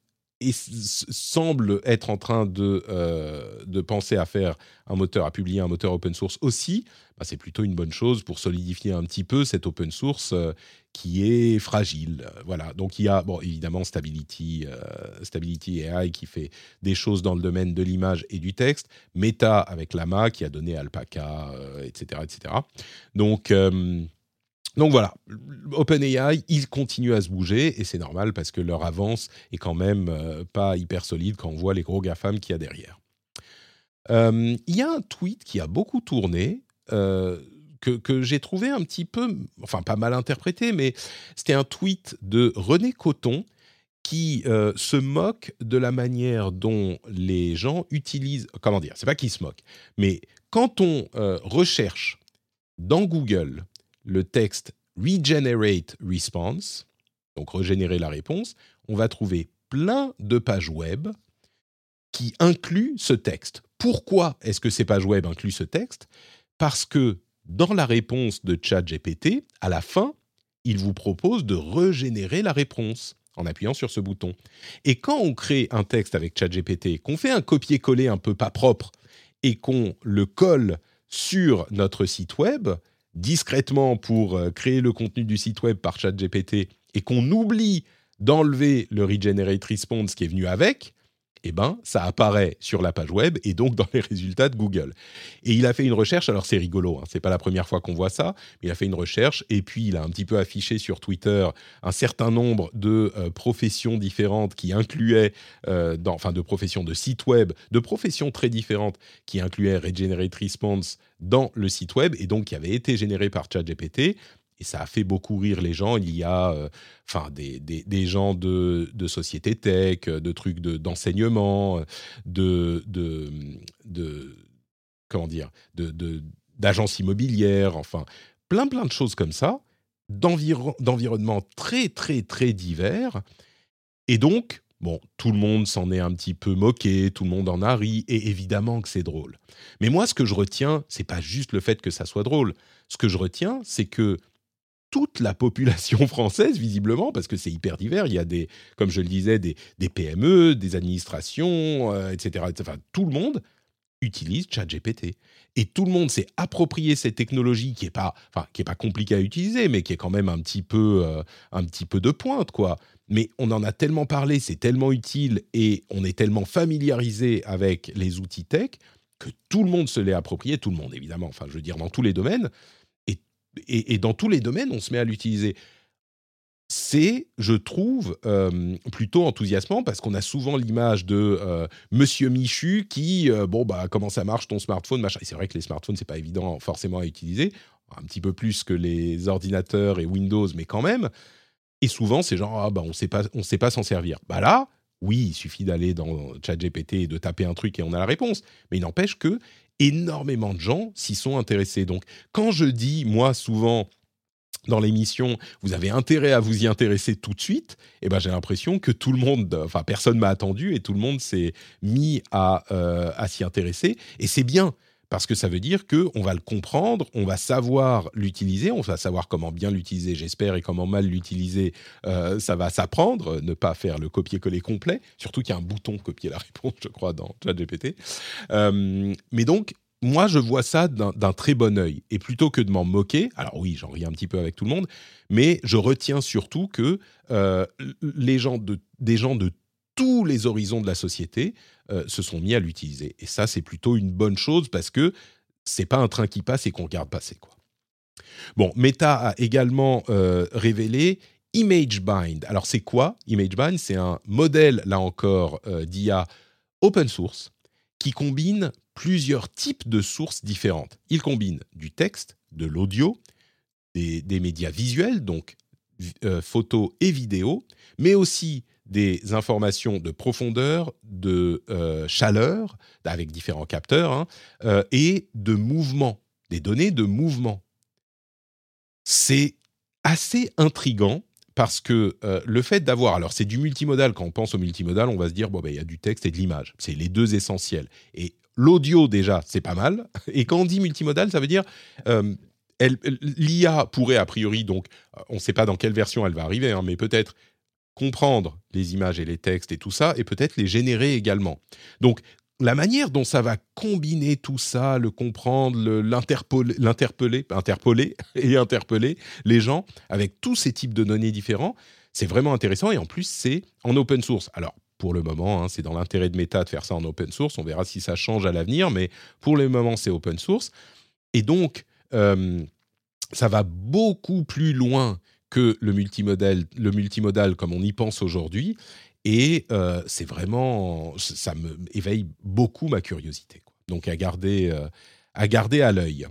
et semble être en train de, euh, de penser à faire un moteur, à publier un moteur open source aussi, bah, c'est plutôt une bonne chose pour solidifier un petit peu cette open source euh, qui est fragile. Voilà. Donc il y a, évidemment, Stability, euh, Stability AI qui fait des choses dans le domaine de l'image et du texte, Meta avec Lama qui a donné Alpaca, etc., etc. Donc donc voilà, OpenAI, ils continuent à se bouger et c'est normal parce que leur avance est quand même euh, pas hyper solide quand on voit les gros GAFAM qu'il y a derrière. Euh, Il y a un tweet qui a beaucoup tourné, euh, que, j'ai trouvé un petit peu, enfin pas mal interprété, mais c'était un tweet de René Coton qui se moque de la manière dont les gens utilisent, comment dire, c'est pas qu'il se moque, mais quand on recherche dans Google le texte regenerate response, donc régénérer la réponse, on va trouver plein de pages web qui incluent ce texte. Pourquoi est-ce que ces pages web incluent ce texte? Parce que dans la réponse de ChatGPT, à la fin, il vous propose de régénérer la réponse en appuyant sur ce bouton. Et quand on crée un texte avec ChatGPT, qu'on fait un copier-coller un peu pas propre et qu'on le colle sur notre site web, discrètement pour euh, créer le contenu du site web par ChatGPT, et qu'on oublie d'enlever le Regenerate Response qui est venu avec, eh ben, ça apparaît sur la page web et donc dans les résultats de Google. Et il a fait une recherche, alors c'est rigolo, hein, c'est pas la première fois qu'on voit ça, mais il a fait une recherche et puis il a un petit peu affiché sur Twitter un certain nombre de euh, professions différentes qui incluaient, euh, dans, enfin de professions de sites web, de professions très différentes qui incluaient Regenerate Response dans le site web et donc qui avaient été générées par ChatGPT et ça a fait beaucoup rire les gens. Il y a euh, des, des, gens de, de société tech, de trucs d'enseignement, de, de, de, comment dire, de d'agences immobilières, enfin plein plein de choses comme ça, d'environnements très très très divers. Et donc, bon, tout le monde s'en est un petit peu moqué, tout le monde en a ri, et évidemment que c'est drôle. Mais moi, ce que je retiens, c'est pas juste le fait que ça soit drôle. Ce que je retiens, c'est que toute la population française, visiblement, parce que c'est hyper divers. Il y a des, comme je le disais, des, PME, des administrations, euh, etc., Enfin, tout le monde utilise ChatGPT. Et tout le monde s'est approprié cette technologie qui est pas, enfin, pas compliquée à utiliser, mais qui est quand même un petit peu, euh, un petit peu de pointe, quoi. Mais on en a tellement parlé, c'est tellement utile et on est tellement familiarisé avec les outils tech que tout le monde se l'est approprié, tout le monde évidemment, enfin je veux dire dans tous les domaines, et, dans tous les domaines, on se met à l'utiliser. C'est, je trouve, euh, plutôt enthousiasmant parce qu'on a souvent l'image de euh, Monsieur Michu qui, euh, bon, bah, comment ça marche ton smartphone, machin. C'est vrai que les smartphones, c'est pas évident forcément à utiliser, un petit peu plus que les ordinateurs et Windows, mais quand même. Et souvent, c'est genre, ah, bah, on sait pas, sait pas s'en servir. Bah là, oui, il suffit d'aller dans ChatGPT et de taper un truc et on a la réponse. Mais il n'empêche que énormément de gens s'y sont intéressés. Donc, quand je dis, moi, souvent, dans l'émission, vous avez intérêt à vous y intéresser tout de suite, eh ben, j'ai l'impression que tout le monde, enfin, personne m'a attendu et tout le monde s'est mis à, euh, à s'y intéresser. Et c'est bien parce que ça veut dire que on va le comprendre, on va savoir l'utiliser, on va savoir comment bien l'utiliser, j'espère, et comment mal l'utiliser. Euh, ça va s'apprendre, ne pas faire le copier-coller complet. Surtout qu'il y a un bouton copier la réponse, je crois, dans ChatGPT. Euh, mais donc, moi, je vois ça d'un très bon œil. Et plutôt que de m'en moquer, alors oui, j'en ris un petit peu avec tout le monde, mais je retiens surtout que euh, les gens de, des gens de tous les horizons de la société euh, se sont mis à l'utiliser. Et ça, c'est plutôt une bonne chose parce que c'est pas un train qui passe et qu'on regarde passer. Quoi. Bon, Meta a également euh, révélé ImageBind. Alors, c'est quoi ImageBind? C'est un modèle, là encore, euh, d'IA open source qui combine plusieurs types de sources différentes. Il combine du texte, de l'audio, des, des, médias visuels, donc photos et vidéos, mais aussi des informations de profondeur, de euh, chaleur, avec différents capteurs, hein, euh, et de mouvement, des données de mouvement. C'est assez intrigant parce que euh, le fait d'avoir, alors c'est du multimodal, quand on pense au multimodal, on va se dire, bon, ben, il y a du texte et de l'image, c'est les deux essentiels. Et l'audio, déjà, c'est pas mal. Et quand on dit multimodal, ça veut dire, l'IA pourrait a priori, donc, on ne sait pas dans quelle version elle va arriver, hein, mais peut-être comprendre les images et les textes et tout ça, et peut-être les générer également. Donc, la manière dont ça va combiner tout ça, le comprendre, l'interpeller, interpeller et interpeller les gens avec tous ces types de données différents, c'est vraiment intéressant et en plus c'est en open source. Alors pour le moment, hein, c'est dans l'intérêt de Meta de faire ça en open source. On verra si ça change à l'avenir, mais pour le moment c'est open source et donc euh, ça va beaucoup plus loin que le multimodal, le multimodal comme on y pense aujourd'hui. Et euh, c'est vraiment, ça me éveille beaucoup ma curiosité. Donc à garder, euh, à garder à l'œil.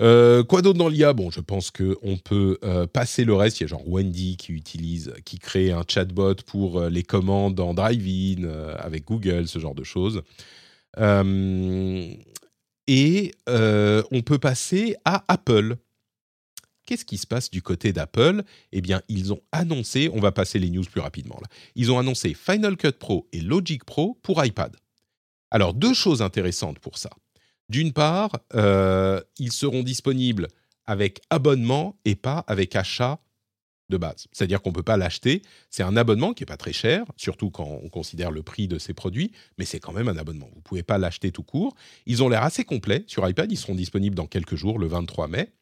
Euh, quoi d'autre dans l'IA Bon, je pense qu'on peut passer le reste. Il y a genre Wendy qui utilise, qui crée un chatbot pour les commandes en drive-in avec Google, ce genre de choses. et on peut passer à Apple Qu'est-ce qui se passe du côté d'Apple? Eh bien, ils ont annoncé, on va passer les news plus rapidement là, ils ont annoncé Final Cut Pro et Logic Pro pour iPad. Alors, deux choses intéressantes pour ça. D'une part, euh, ils seront disponibles avec abonnement et pas avec achat de base. C'est-à-dire qu'on ne peut pas l'acheter. C'est un abonnement qui n'est pas très cher, surtout quand on considère le prix de ces produits, mais c'est quand même un abonnement. Vous ne pouvez pas l'acheter tout court. Ils ont l'air assez complets sur iPad. Ils seront disponibles dans quelques jours, le 23 mai.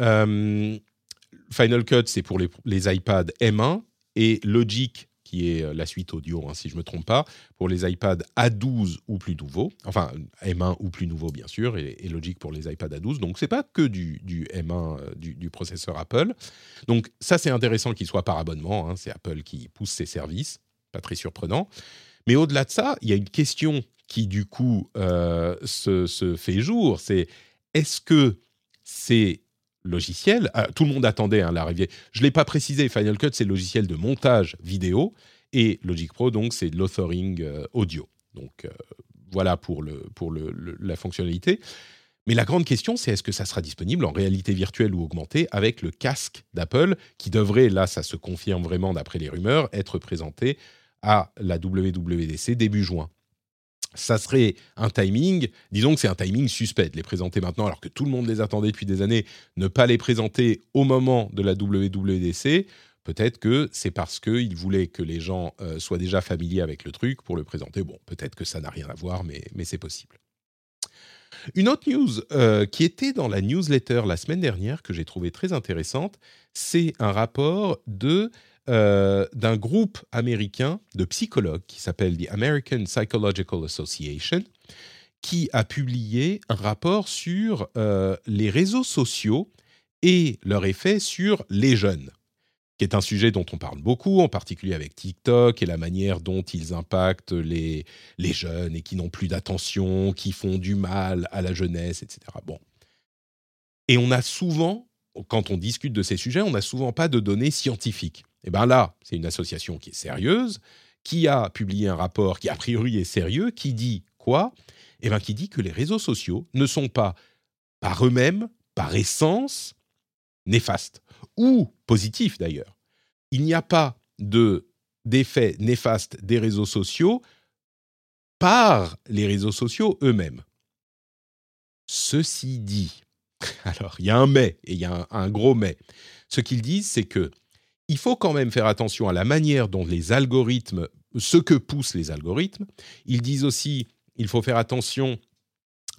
Euh, Final Cut, c'est pour les, les iPads M1 et Logic qui est euh, la suite audio, hein, si je ne me trompe pas, pour les iPads A12 ou plus nouveaux, enfin M1 ou plus nouveau bien sûr, et, Logic pour les iPads A12. Donc c'est pas que du, du M1 euh, du, processeur Apple. Donc ça c'est intéressant qu'il soit par abonnement, hein, c'est Apple qui pousse ses services, pas très surprenant. Mais au-delà de ça, il y a une question qui du coup se, se, fait jour, c'est est-ce que c'est logiciel. Ah, tout le monde attendait hein, l'arrivée. Je ne l'ai pas précisé, Final Cut, c'est le logiciel de montage vidéo. Et Logic Pro, donc, c'est l'authoring euh, audio. Donc, euh, voilà pour, le, pour la fonctionnalité. Mais la grande question, c'est est-ce que ça sera disponible en réalité virtuelle ou augmentée avec le casque d'Apple, qui devrait, là, ça se confirme vraiment d'après les rumeurs, être présenté à la WWDC début juin ça serait un timing, disons que c'est un timing suspect de les présenter maintenant alors que tout le monde les attendait depuis des années, ne pas les présenter au moment de la WWDC, peut-être que c'est parce qu'ils voulaient que les gens euh, soient déjà familiers avec le truc pour le présenter. Bon, peut-être que ça n'a rien à voir, mais, mais c'est possible. Une autre news euh, qui était dans la newsletter la semaine dernière, que j'ai trouvé très intéressante, c'est un rapport de euh, d'un groupe américain de psychologues qui s'appelle The American Psychological Association, qui a publié un rapport sur euh, les réseaux sociaux et leur effet sur les jeunes, qui est un sujet dont on parle beaucoup, en particulier avec TikTok et la manière dont ils impactent les, les jeunes et qui n'ont plus d'attention, qui font du mal à la jeunesse, etc. Bon. Et on a souvent, quand on discute de ces sujets, on n'a souvent pas de données scientifiques. Et eh bien là, c'est une association qui est sérieuse, qui a publié un rapport qui a priori est sérieux, qui dit quoi? Eh bien qui dit que les réseaux sociaux ne sont pas par eux-mêmes, par essence, néfastes, ou positifs d'ailleurs. Il n'y a pas de d'effet néfaste des réseaux sociaux par les réseaux sociaux eux-mêmes. Ceci dit, alors il y a un mais, et il y a un, un gros mais. Ce qu'ils disent, c'est que il faut quand même faire attention à la manière dont les algorithmes, ce que poussent les algorithmes. Ils disent aussi, il faut faire attention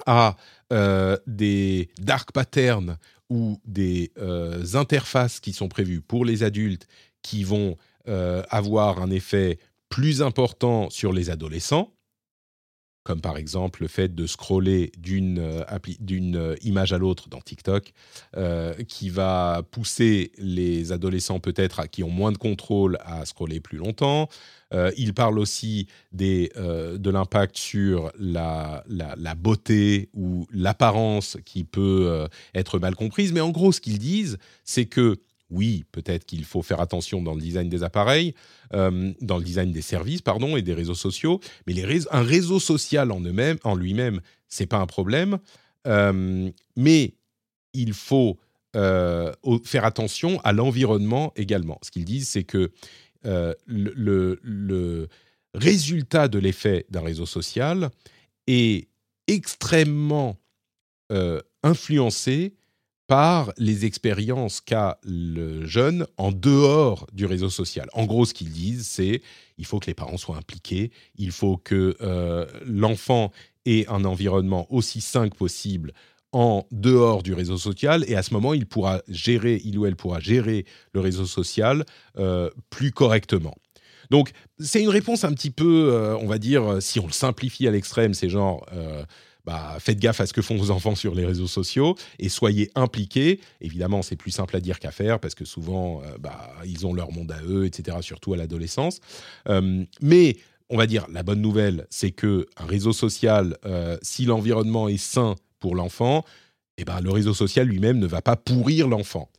à euh, des dark patterns ou des euh, interfaces qui sont prévues pour les adultes qui vont euh, avoir un effet plus important sur les adolescents comme par exemple le fait de scroller d'une euh, euh, image à l'autre dans TikTok, euh, qui va pousser les adolescents peut-être qui ont moins de contrôle à scroller plus longtemps. il parle aussi de l'impact sur la, la, beauté ou l'apparence qui peut être mal comprise. Mais en gros, ce qu'ils disent, c'est que oui, peut-être qu'il faut faire attention dans le design des appareils, euh, dans le design des services, pardon, et des réseaux sociaux. Mais un réseau social en, lui-même, c'est pas un problème. Euh, mais il faut euh, faire attention à l'environnement également. Ce qu'ils disent, c'est que le, résultat de l'effet d'un réseau social est extrêmement influencé par les expériences qu'a le jeune en dehors du réseau social. En gros, ce qu'ils disent, c'est il faut que les parents soient impliqués, il faut que euh, l'enfant ait un environnement aussi sain que possible en dehors du réseau social et à ce moment il pourra gérer il ou elle pourra gérer le réseau social euh, plus correctement donc c'est une réponse un petit peu euh, on va dire si on le simplifie à l'extrême c'est genre bah, faites gaffe à ce que font vos enfants sur les réseaux sociaux et soyez impliqués. Évidemment, c'est plus simple à dire qu'à faire parce que souvent, euh, bah, ils ont leur monde à eux, etc., surtout à l'adolescence. Euh, mais on va dire, la bonne nouvelle, c'est que un réseau social, euh, si l'environnement est sain pour l'enfant, eh ben, le réseau social lui-même ne va pas pourrir l'enfant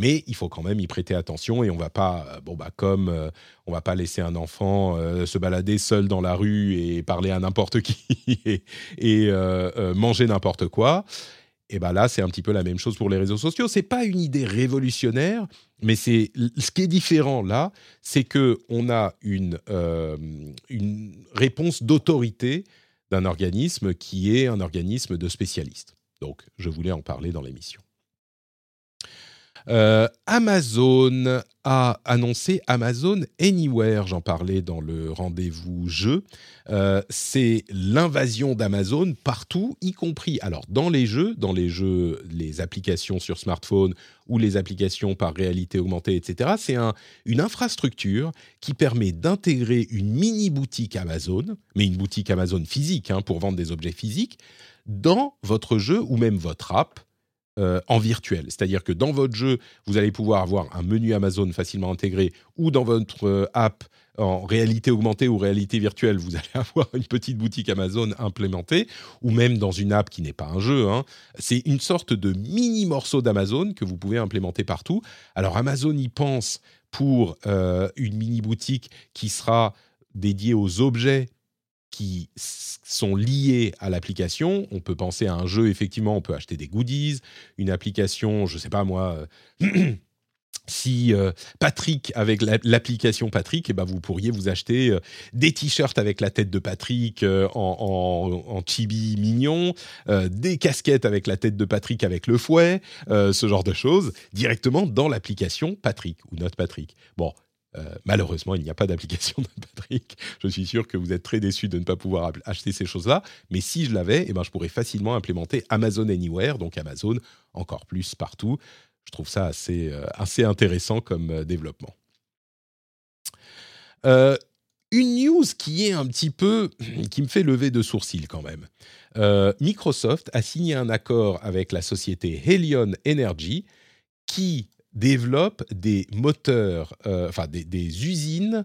mais il faut quand même y prêter attention et on va pas, euh, bon bah comme euh, on va pas laisser un enfant euh, se balader seul dans la rue et parler à n'importe qui et, manger n'importe quoi. Et ben là, c'est un petit peu la même chose pour les réseaux sociaux. C'est pas une idée révolutionnaire, mais c'est ce qui est différent là, c'est que on a une euh, une réponse d'autorité d'un organisme qui est un organisme de spécialistes. Donc, je voulais en parler dans l'émission. Euh, Amazon a annoncé Amazon Anywhere, j'en parlais dans le rendez-vous jeu. Euh, c'est l'invasion d'Amazon partout, y compris alors dans les jeux, dans les jeux, les applications sur smartphone ou les applications par réalité augmentée, etc. C'est un, une infrastructure qui permet d'intégrer une mini boutique Amazon, mais une boutique Amazon physique hein, pour vendre des objets physiques, dans votre jeu ou même votre app euh, en virtuel. C'est-à-dire que dans votre jeu, vous allez pouvoir avoir un menu Amazon facilement intégré ou dans votre euh, app en réalité augmentée ou réalité virtuelle, vous allez avoir une petite boutique Amazon implémentée, ou même dans une app qui n'est pas un jeu. Hein. C'est une sorte de mini morceau d'Amazon que vous pouvez implémenter partout. Alors Amazon y pense pour euh, une mini boutique qui sera dédiée aux objets qui sont liés à l'application. On peut penser à un jeu, effectivement, on peut acheter des goodies, une application, je ne sais pas moi. Euh, si euh, Patrick, avec l'application Patrick, eh ben vous pourriez vous acheter euh, des t-shirts avec la tête de Patrick en, en, chibi mignon, des casquettes avec la tête de Patrick avec le fouet, ce genre de choses, directement dans l'application Patrick ou Note Patrick. Bon, euh, malheureusement, il n'y a pas d'application de Patrick. Je suis sûr que vous êtes très déçus de ne pas pouvoir acheter ces choses-là. Mais si je l'avais, eh ben, je pourrais facilement implémenter Amazon Anywhere, donc Amazon encore plus partout. Je trouve ça assez, euh, assez intéressant comme euh, développement. une news qui est un petit peu, qui me fait lever de sourcils quand même. Microsoft a signé un accord avec la société Helion Energy qui développe des moteurs, euh, enfin des, usines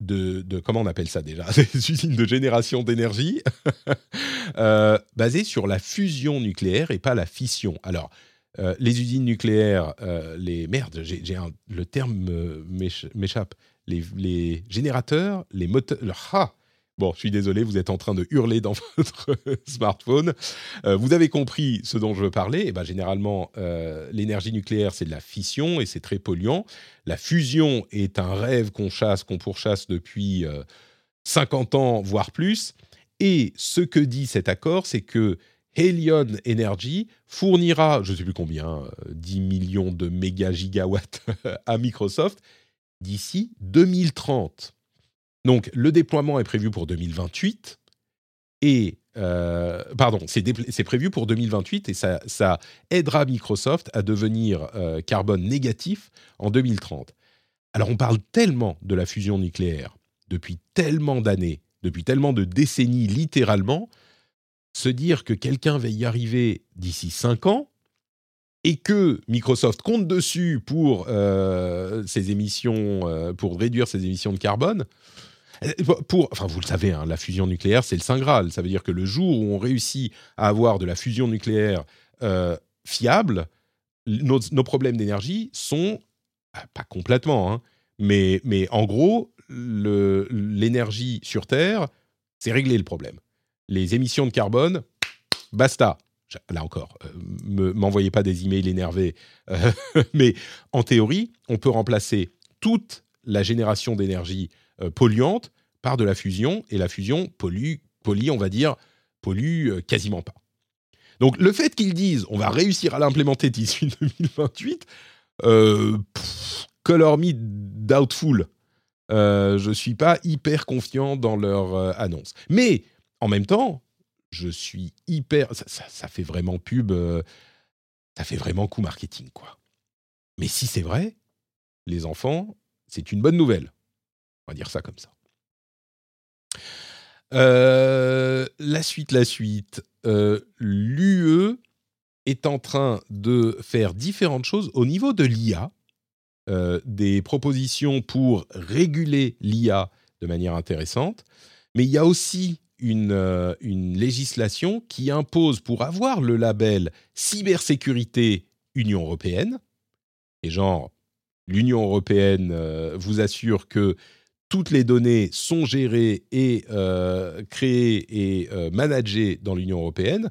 de, comment on appelle ça déjà? Des usines de génération d'énergie euh, basées sur la fusion nucléaire et pas la fission. Alors, euh, les usines nucléaires, les merdes, j'ai, le terme m'échappe. Les, les, générateurs, les moteurs. Ah, Bon, je suis désolé, vous êtes en train de hurler dans votre smartphone. Euh, vous avez compris ce dont je veux parler. Eh ben, généralement, euh, l'énergie nucléaire, c'est de la fission et c'est très polluant. La fusion est un rêve qu'on chasse, qu'on pourchasse depuis 50 euh, ans, voire plus. Et ce que dit cet accord, c'est que Helion Energy fournira, je ne sais plus combien, 10 millions de mégagigawatts à Microsoft d'ici 2030. Donc le déploiement est prévu pour 2028 et euh, pardon, c'est prévu pour 2028 et ça, aidera Microsoft à devenir euh, carbone négatif en 2030. Alors on parle tellement de la fusion nucléaire depuis tellement d'années, depuis tellement de décennies littéralement, se dire que quelqu'un va y arriver d'ici 5 ans et que Microsoft compte dessus pour euh, pour réduire ses émissions de carbone, pour, enfin, vous le savez, hein, la fusion nucléaire, c'est le Saint Graal. Ça veut dire que le jour où on réussit à avoir de la fusion nucléaire euh, fiable, nos, problèmes d'énergie sont, ah, pas complètement, hein, mais, mais en gros, l'énergie sur Terre, c'est réglé le problème. Les émissions de carbone, basta. Là encore, ne euh, m'envoyez pas des emails énervés, mais en théorie, on peut remplacer toute la génération d'énergie euh, polluante par de la fusion, et la fusion pollue, pollue on va dire, pollue euh, quasiment pas. Donc le fait qu'ils disent on va réussir à l'implémenter d'ici 2028, euh, color me doubtful. Euh, je suis pas hyper confiant dans leur annonce. Mais en même temps, je suis hyper. Ça, ça fait vraiment pub. ça fait vraiment coup marketing, quoi. Mais si c'est vrai, les enfants, c'est une bonne nouvelle. On va dire ça comme ça. Euh, la suite, la suite. Euh, L'UE est en train de faire différentes choses au niveau de l'IA, euh, des propositions pour réguler l'IA de manière intéressante, mais il y a aussi une, une législation qui impose pour avoir le label cybersécurité Union européenne, et genre l'Union européenne vous assure que toutes les données sont gérées et euh, créées et euh, managées dans l'Union européenne,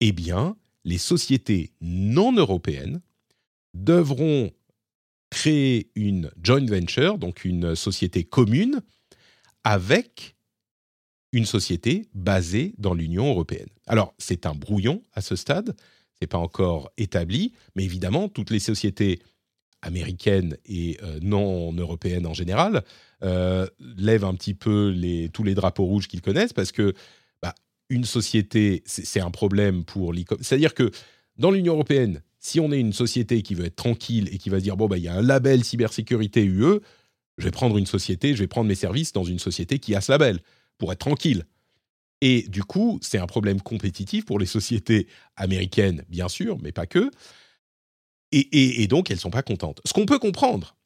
eh bien, les sociétés non européennes devront créer une joint venture, donc une société commune, avec une société basée dans l'Union européenne. Alors, c'est un brouillon à ce stade, c'est pas encore établi, mais évidemment, toutes les sociétés américaines et euh, non européennes en général euh, lèvent un petit peu tous les drapeaux rouges qu'ils connaissent parce que bah, une société, c'est un problème pour l'e-commerce. C'est-à-dire que dans l'Union européenne, si on est une société qui veut être tranquille et qui va dire bon bah il y a un label cybersécurité UE, je vais prendre une société, je vais prendre mes services dans une société qui a ce label pour être tranquille. Et du coup, c'est un problème compétitif pour les sociétés américaines, bien sûr, mais pas que. Et, donc, elles sont pas contentes. Ce qu'on peut comprendre.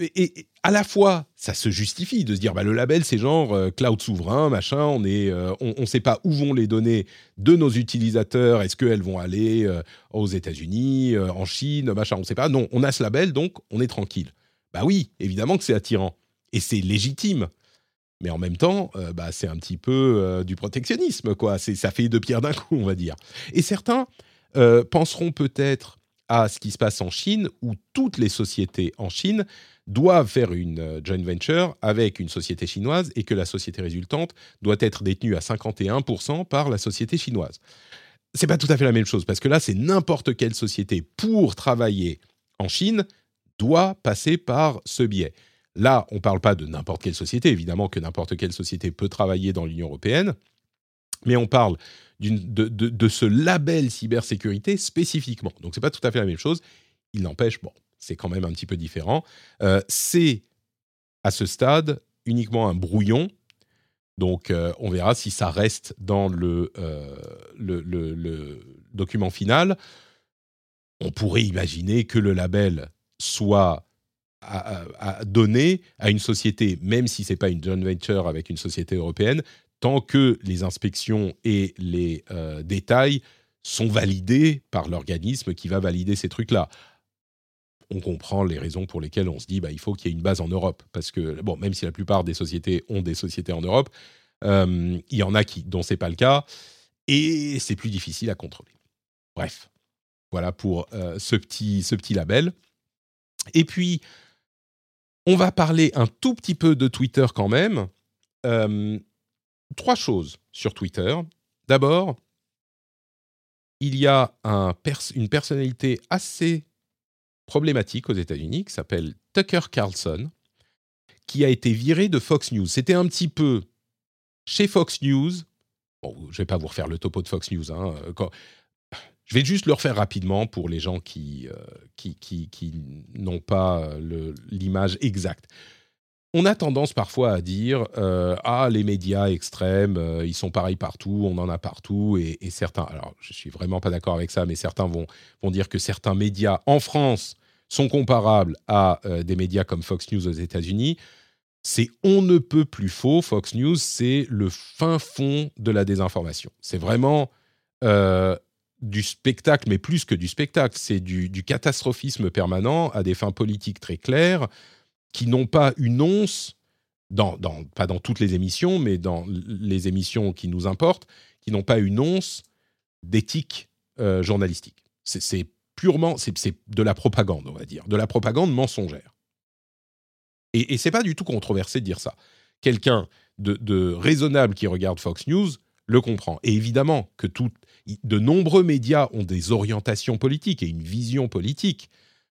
Et, à la fois, ça se justifie de se dire, bah, le label, c'est genre euh, cloud souverain, machin, on ne euh, on, sait pas où vont les données de nos utilisateurs, est-ce qu'elles vont aller euh, aux États-Unis, en Chine, machin, on ne sait pas. Non, on a ce label, donc on est tranquille. Bah oui, évidemment que c'est attirant. Et c'est légitime. Mais en même temps, bah, c'est un petit peu du protectionnisme, quoi. Ça fait deux pierres d'un coup, on va dire. Et certains penseront peut-être à ce qui se passe en Chine, où toutes les sociétés en Chine doivent faire une euh, joint venture avec une société chinoise et que la société résultante doit être détenue à 51% par la société chinoise. C'est pas tout à fait la même chose parce que là, c'est n'importe quelle société pour travailler en Chine doit passer par ce biais. Là, on ne parle pas de n'importe quelle société, évidemment que n'importe quelle société peut travailler dans l'Union européenne, mais on parle de, ce label cybersécurité spécifiquement. Donc, ce n'est pas tout à fait la même chose. Il n'empêche, bon, c'est quand même un petit peu différent. Euh, c'est, à ce stade, uniquement un brouillon. Donc, euh, on verra si ça reste dans le, euh, le, document final. On pourrait imaginer que le label soit donné à une société, même si ce n'est pas une joint venture avec une société européenne, tant que les inspections et les euh, détails sont validés par l'organisme qui va valider ces trucs-là. On comprend les raisons pour lesquelles on se dit bah, il faut qu'il y ait une base en Europe. Parce que, bon, même si la plupart des sociétés ont des sociétés en Europe, euh, il y en a qui, dont ce n'est pas le cas. Et c'est plus difficile à contrôler. Bref, voilà pour euh, ce, petit, ce petit label. Et puis, on va parler un tout petit peu de Twitter quand même trois choses sur Twitter. D'abord, il y a une personnalité assez problématique aux États-Unis qui s'appelle Tucker Carlson, qui a été viré de Fox News. C'était un petit peu chez Fox News. Bon, je vais pas vous refaire le topo de Fox News. Hein, je vais juste le refaire rapidement pour les gens qui, euh, n'ont pas l'image exacte on a tendance parfois à dire euh, ah les médias extrêmes euh, ils sont pareils partout on en a partout et, certains alors je suis vraiment pas d'accord avec ça mais certains vont vont dire que certains médias en France sont comparables à euh, des médias comme Fox News aux États-Unis. C'est on ne peut plus faux. Fox News c'est le fin fond de la désinformation. C'est vraiment du spectacle, mais plus que du spectacle, c'est du, du, catastrophisme permanent à des fins politiques très claires, qui n'ont pas une once, pas dans toutes les émissions, mais dans les émissions qui nous importent, qui n'ont pas une once d'éthique euh, journalistique. C'est purement, c'est de la propagande, on va dire, de la propagande mensongère. Et, et c'est pas du tout controversé de dire ça. Quelqu'un de, raisonnable qui regarde Fox News le comprend. Et évidemment que de nombreux médias ont des orientations politiques et une vision politique.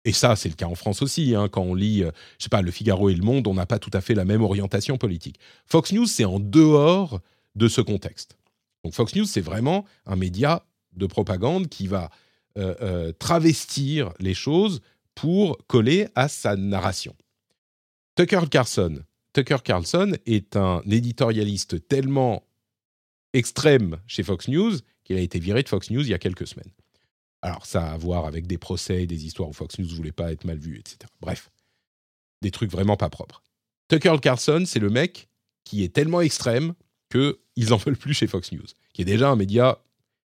Et ça, c'est le cas en France aussi. Hein, quand on lit, euh, je sais pas, Le Figaro et Le Monde, on n'a pas tout à fait la même orientation politique. Fox News, c'est en dehors de ce contexte. Donc Fox News, c'est vraiment un média de propagande qui va euh, euh, travestir les choses pour coller à sa narration. Tucker Carlson. Tucker Carlson est un éditorialiste tellement extrême chez Fox News qu'il a été viré de Fox News il y a quelques semaines. Alors, ça a à voir avec des procès, des histoires où Fox News ne voulait pas être mal vu, etc. Bref, des trucs vraiment pas propres. Tucker Carlson, c'est le mec qui est tellement extrême qu'ils n'en veulent plus chez Fox News, qui est déjà un média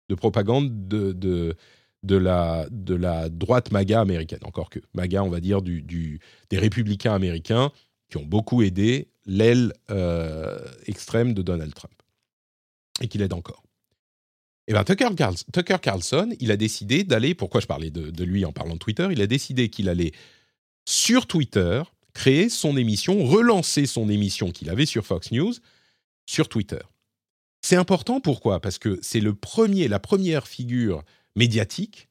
de propagande de, de, la, de la droite MAGA américaine, encore que MAGA, on va dire, du, des républicains américains qui ont beaucoup aidé l'aile euh, extrême de Donald Trump et qui l'aide encore. Eh Tucker, Carl- Tucker Carlson, il a décidé d'aller, pourquoi je parlais de, de lui en parlant de Twitter, il a décidé qu'il allait sur Twitter créer son émission, relancer son émission qu'il avait sur Fox News sur Twitter. C'est important pourquoi? Parce que c'est le premier, la première figure médiatique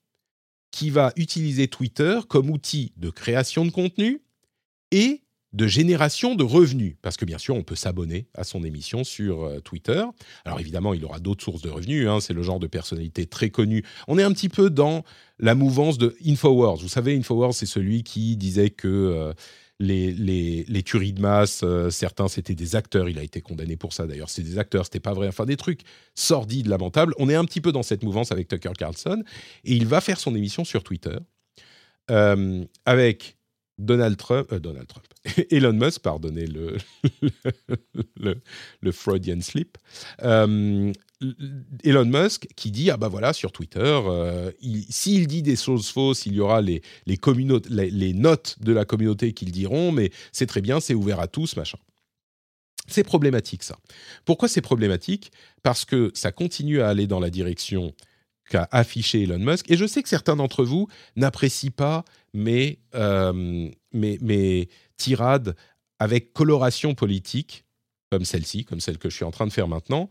qui va utiliser Twitter comme outil de création de contenu et de génération de revenus. Parce que bien sûr, on peut s'abonner à son émission sur euh, Twitter. Alors évidemment, il aura d'autres sources de revenus. hein, c'est le genre de personnalité très connue. On est un petit peu dans la mouvance de Infowars. Vous savez, Infowars, c'est celui qui disait que euh, les, les, les tueries de masse, euh, certains c'était des acteurs. Il a été condamné pour ça d'ailleurs. C'est des acteurs, c'était pas vrai. Enfin, des trucs sordides, lamentables. On est un petit peu dans cette mouvance avec Tucker Carlson. Et il va faire son émission sur Twitter avec Donald Trump, euh, Elon Musk, pardonnez le, Freudian slip, euh, Elon Musk qui dit ah bah voilà sur Twitter euh, il- s'il dit des choses fausses il y aura les notes de la communauté qui le diront mais c'est très bien c'est ouvert à tous machin. C'est problématique ça. Pourquoi c'est problématique? Parce que ça continue à aller dans la direction qu'a affiché Elon Musk. Et je sais que certains d'entre vous n'apprécient pas mes, euh, mes, mes tirades avec coloration politique comme celle-ci comme celle que je suis en train de faire maintenant.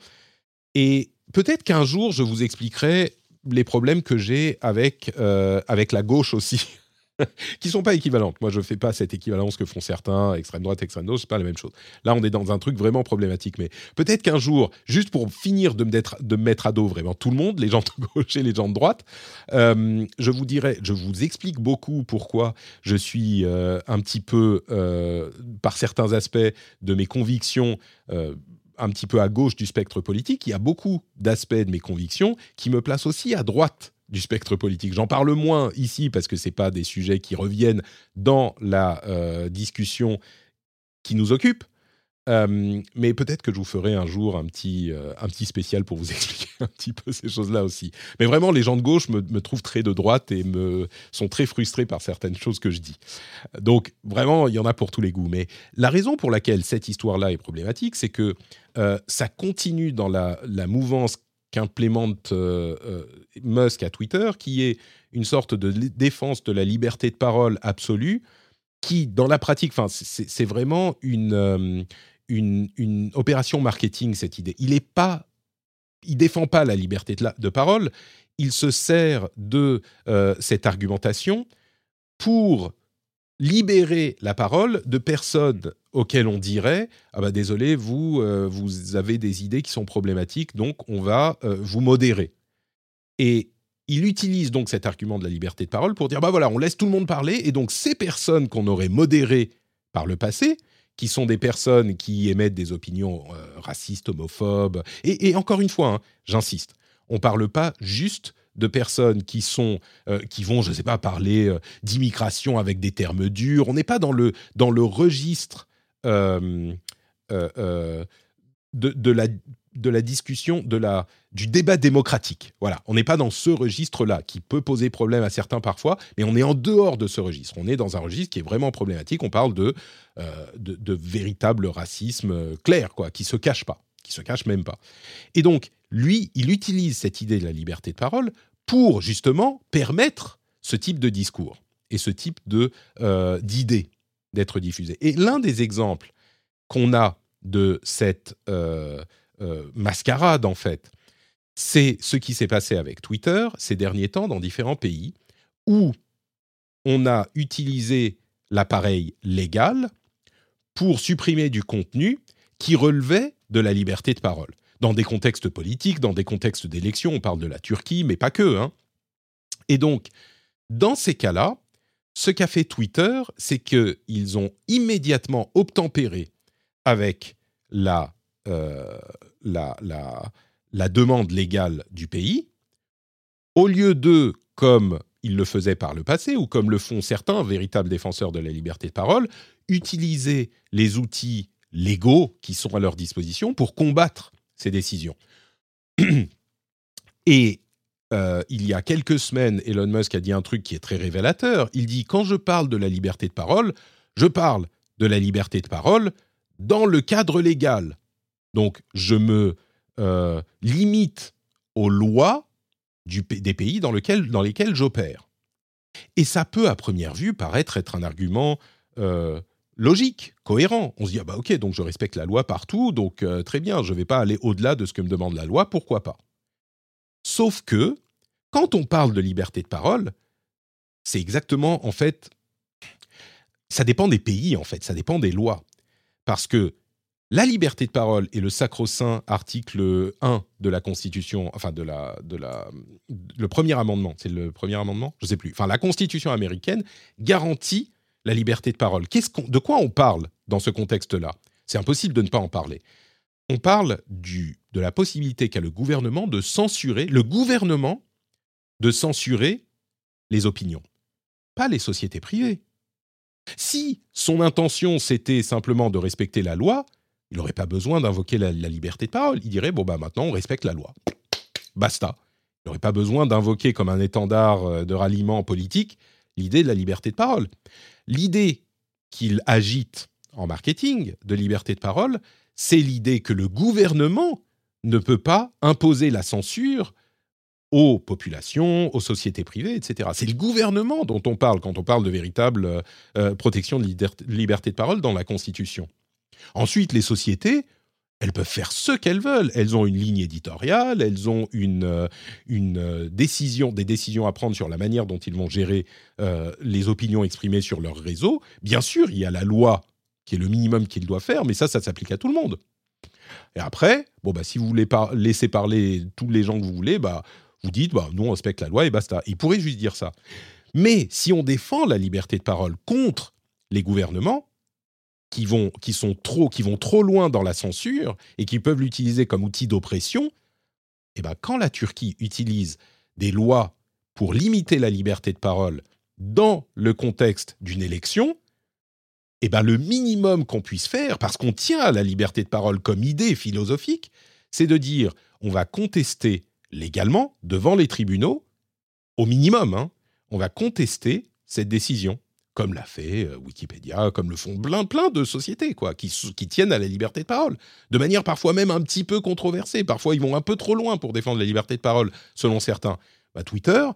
Et peut-être qu'un jour, je vous expliquerai les problèmes que j'ai avec, euh, avec la gauche aussi, qui sont pas équivalentes. Moi, je fais pas cette équivalence que font certains, extrême droite, extrême gauche, c'est pas la même chose. Là, on est dans un truc vraiment problématique. Mais peut-être qu'un jour, juste pour finir de me, mettre, à dos vraiment tout le monde, les gens de gauche et les gens de droite, euh, je vous dirai, je vous explique beaucoup pourquoi je suis euh, un petit peu, euh, par certains aspects de mes convictions, un petit peu à gauche du spectre politique, il y a beaucoup d'aspects de mes convictions qui me placent aussi à droite du spectre politique. J'en parle moins ici parce que c'est pas des sujets qui reviennent dans la euh, discussion qui nous occupe. Euh, mais peut-être que je vous ferai un jour un petit, euh, un petit spécial pour vous expliquer un petit peu ces choses-là aussi. Mais vraiment, les gens de gauche me, me trouvent très de droite et me sont très frustrés par certaines choses que je dis. Donc vraiment, il y en a pour tous les goûts. Mais la raison pour laquelle cette histoire-là est problématique, c'est que ça continue dans la, la mouvance qu'implémente euh, euh, Musk à Twitter, qui est une sorte de défense de la liberté de parole absolue, qui, dans la pratique, c'est vraiment une, euh, une, une opération marketing, cette idée. Il est pas, il défend pas la liberté de, parole, il se sert de cette argumentation pour libérer la parole de personnes auxquelles on dirait ah bah désolé vous euh, vous avez des idées qui sont problématiques donc on va euh, vous modérer et il utilise donc cet argument de la liberté de parole pour dire bah voilà on laisse tout le monde parler et donc ces personnes qu'on aurait modérées par le passé qui sont des personnes qui émettent des opinions euh, racistes homophobes et, encore une fois hein, j'insiste on parle pas juste de personnes qui sont euh, qui vont je sais pas parler euh, d'immigration avec des termes durs. On n'est pas dans le dans le registre euh, de, de la de la discussion de la du débat démocratique. Voilà. On n'est pas dans ce registre là qui peut poser problème à certains parfois mais on est en dehors de ce registre. On est dans un registre qui est vraiment problématique. On parle de de, de véritable racisme clair quoi qui se cache pas qui se cache même pas. Et donc lui il utilise cette idée de la liberté de parole pour justement permettre ce type de discours et ce type euh, d'idées d'être diffusées. Et l'un des exemples qu'on a de cette euh, euh, mascarade, en fait, c'est ce qui s'est passé avec Twitter ces derniers temps dans différents pays, où on a utilisé l'appareil légal pour supprimer du contenu qui relevait de la liberté de parole. Dans des contextes politiques, dans des contextes d'élection, on parle de la Turquie, mais pas que. Hein. Et donc, dans ces cas-là, ce qu'a fait Twitter, c'est qu'ils ont immédiatement obtempéré avec euh, la, la, la demande légale du pays, au lieu de, comme ils le faisaient par le passé, ou comme le font certains véritables défenseurs de la liberté de parole, utiliser les outils légaux qui sont à leur disposition pour combattre ces décisions. Et euh, il y a quelques semaines, Elon Musk a dit un truc qui est très révélateur. Il dit quand je parle de la liberté de parole, je parle de la liberté de parole dans le cadre légal. Donc je me euh, limite aux lois des pays dans lesquels j'opère. Et ça peut, à première vue, paraître être un argument euh, logique, cohérent. On se dit, ah bah ok, donc je respecte la loi partout, donc euh, très bien, je ne vais pas aller au-delà de ce que me demande la loi, pourquoi pas? Sauf que, quand on parle de liberté de parole, c'est exactement, en fait, ça dépend des pays, en fait, ça dépend des lois. Parce que la liberté de parole et le sacro-saint article 1 de la Constitution, enfin de la, de la, le premier amendement, c'est le premier amendement, je ne sais plus. Enfin, la Constitution américaine garantit la liberté de parole. De quoi on parle dans ce contexte-là? C'est impossible de ne pas en parler. On parle de la possibilité qu'a le gouvernement de censurer, le gouvernement de censurer les opinions, pas les sociétés privées. Si son intention c'était simplement de respecter la loi, il n'aurait pas besoin d'invoquer la, liberté de parole. Il dirait bon bah maintenant on respecte la loi, basta. Il n'aurait pas besoin d'invoquer comme un étendard euh, de ralliement politique l'idée de la liberté de parole. L'idée qu'il agite en marketing de liberté de parole, c'est l'idée que le gouvernement ne peut pas imposer la censure aux populations, aux sociétés privées, etc. C'est le gouvernement dont on parle quand on parle de véritable euh, euh, protection de liberté de parole dans la Constitution. Ensuite, les sociétés, elles peuvent faire ce qu'elles veulent. Elles ont une ligne éditoriale, elles ont une, euh, une décision, des décisions à prendre sur la manière dont ils vont gérer les opinions exprimées sur leur réseau. Bien sûr, il y a la loi qui est le minimum qu'ils doivent faire, mais ça, ça s'applique à tout le monde. Et après, bon bah si vous voulez laisser parler tous les gens que vous voulez, bah vous dites, bah, nous, on respecte la loi et basta. Il pourrait juste dire ça. Mais si on défend la liberté de parole contre les gouvernements, qui vont, qui trop loin dans la censure et qui peuvent l'utiliser comme outil d'oppression, eh ben, quand la Turquie utilise des lois pour limiter la liberté de parole dans le contexte d'une élection, eh ben, le minimum qu'on puisse faire, parce qu'on tient à la liberté de parole comme idée philosophique, c'est de dire on va contester légalement, devant les tribunaux, au minimum, hein, on va contester cette décision, comme l'a fait euh, Wikipédia, comme le font plein, de sociétés, qui, tiennent à la liberté de parole, de manière parfois même un petit peu controversée. Parfois, ils vont un peu trop loin pour défendre la liberté de parole, selon certains. Bah, Twitter,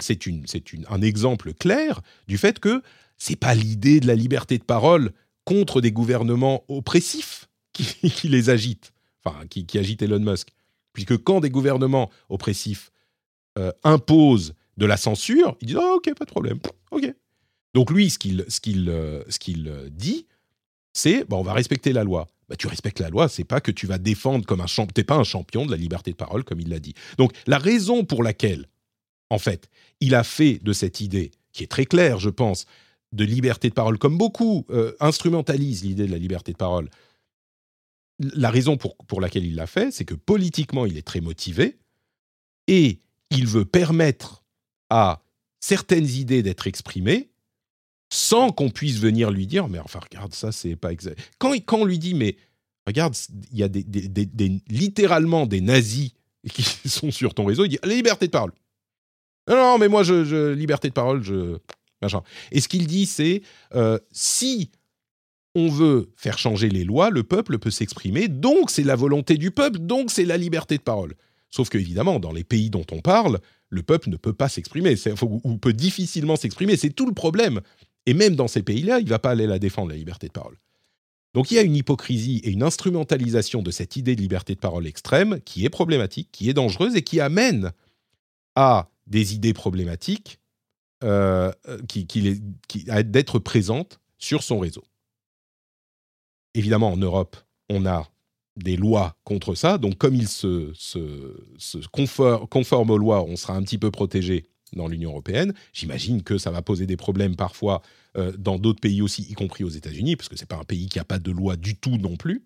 c'est un exemple clair du fait que c'est pas l'idée de la liberté de parole contre des gouvernements oppressifs qui, les agitent, enfin, qui, qui agitent Elon Musk puisque quand des gouvernements oppressifs euh, imposent de la censure, ils disent oh, ok, pas de problème, ok. Donc lui, ce qu'il ce qu'il euh, ce qu'il euh, dit, c'est bah, on va respecter la loi. Bah, tu respectes la loi, c'est pas que tu vas défendre comme un champion, t'es pas un champion de la liberté de parole comme il l'a dit. Donc la raison pour laquelle, en fait, il a fait de cette idée qui est très claire, je pense, de liberté de parole, comme beaucoup instrumentalisent l'idée de la liberté de parole la raison pour, pour laquelle il l'a fait, c'est que politiquement, il est très motivé et il veut permettre à certaines idées d'être exprimées sans qu'on puisse venir lui dire mais enfin regarde ça c'est pas exact quand, quand on lui dit mais regarde il y a des, littéralement des nazis qui sont sur ton réseau il dit liberté de parole non mais moi je, liberté de parole je et ce qu'il dit c'est euh, si on veut faire changer les lois, le peuple peut s'exprimer, donc c'est la volonté du peuple, donc c'est la liberté de parole. Sauf que, évidemment, dans les pays dont on parle, le peuple ne peut pas s'exprimer, ou peut difficilement s'exprimer, c'est tout le problème. Et même dans ces pays-là, il ne va pas aller la défendre, la liberté de parole. Donc il y a une hypocrisie et une instrumentalisation de cette idée de liberté de parole extrême qui est problématique, qui est dangereuse et qui amène à des idées problématiques euh, qui, qui, qui d'être présentes sur son réseau. Évidemment, en Europe, on a des lois contre ça. Donc, comme il se, se, conforme, aux lois, on sera un petit peu protégé dans l'Union européenne. J'imagine que ça va poser des problèmes parfois euh, dans d'autres pays aussi, y compris aux États-Unis, parce que ce n'est pas un pays qui n'a pas de loi du tout non plus.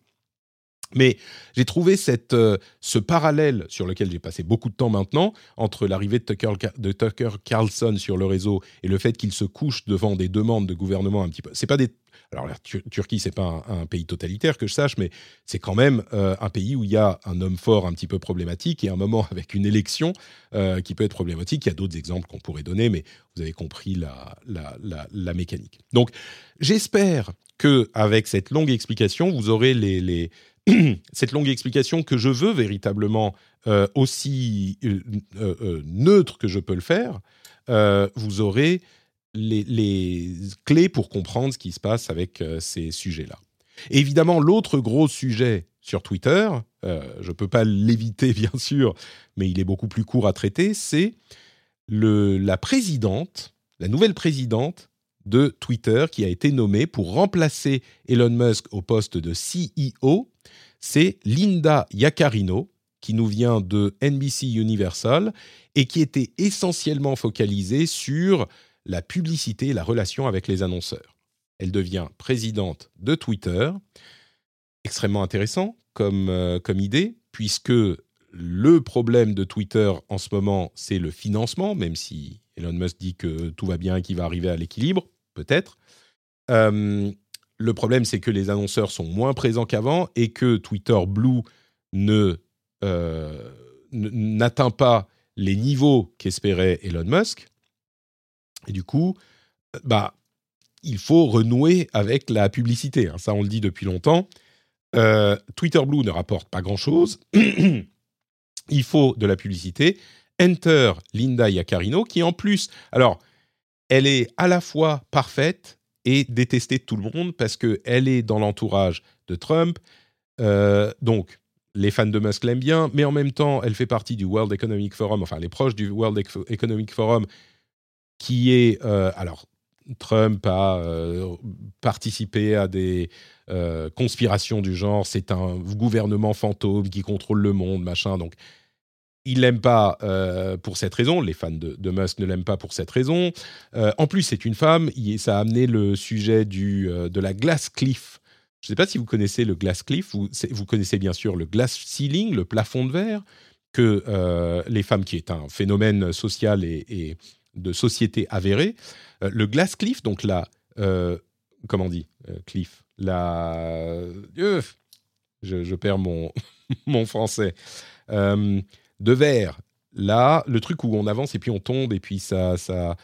Mais j'ai trouvé cette, euh, ce parallèle sur lequel j'ai passé beaucoup de temps maintenant entre l'arrivée de Tucker, de Tucker Carlson sur le réseau et le fait qu'il se couche devant des demandes de gouvernement un petit peu. C'est pas des alors la Turquie, c'est pas un, pays totalitaire que je sache, mais c'est quand même euh, un pays où il y a un homme fort un petit peu problématique et un moment avec une élection euh, qui peut être problématique. Il y a d'autres exemples qu'on pourrait donner, mais vous avez compris la, la, mécanique. Donc j'espère que avec cette longue explication, vous aurez les, cette longue explication que je veux véritablement euh, aussi neutre que je peux le faire, vous aurez les, clés pour comprendre ce qui se passe avec euh, ces sujets-là. Évidemment, l'autre gros sujet sur Twitter, euh, je ne peux pas l'éviter bien sûr, mais il est beaucoup plus court à traiter, c'est la présidente, la nouvelle présidente de Twitter qui a été nommée pour remplacer Elon Musk au poste de CEO. C'est Linda Yaccarino, qui nous vient de NBC Universal et qui était essentiellement focalisée sur la publicité et la relation avec les annonceurs. Elle devient présidente de Twitter. Extrêmement intéressant comme, euh, comme idée, puisque le problème de Twitter en ce moment, c'est le financement, même si Elon Musk dit que tout va bien et qu'il va arriver à l'équilibre, peut-être. Euh, le problème, c'est que les annonceurs sont moins présents qu'avant et que Twitter Blue ne, euh, n'atteint pas les niveaux qu'espérait Elon Musk. Et du coup, euh, bah, il faut renouer avec la publicité. hein. Ça, on le dit depuis longtemps. Euh, Twitter Blue ne rapporte pas grand-chose. il faut de la publicité. Enter Linda Yaccarino, qui en plus, alors, elle est à la fois parfaite et détestée de tout le monde parce qu'elle est dans l'entourage de Trump. Euh, donc, les fans de Musk l'aiment bien, mais en même temps, elle fait partie du World Economic Forum, enfin, elle est proche du World Ec- Economic Forum, qui est. euh, alors, Trump a euh, participé à des euh, conspirations du genre, c'est un gouvernement fantôme qui contrôle le monde, machin. Donc, il l'aime pas pour cette raison. Les fans de, de Musk ne l'aiment pas pour cette raison. En plus, c'est une femme. Il- ça a amené le sujet du, de la glass cliff. Je ne sais pas si vous connaissez le glass cliff. Vous, connaissez bien sûr le glass ceiling, le plafond de verre, que les femmes, qui est un phénomène social et de société avéré. Euh, le glass cliff, donc la. euh, comment on dit euh, Cliff La. Euh, je, je perds mon, mon français. De verre. Là, le truc où on avance et puis on tombe et puis ça, ça...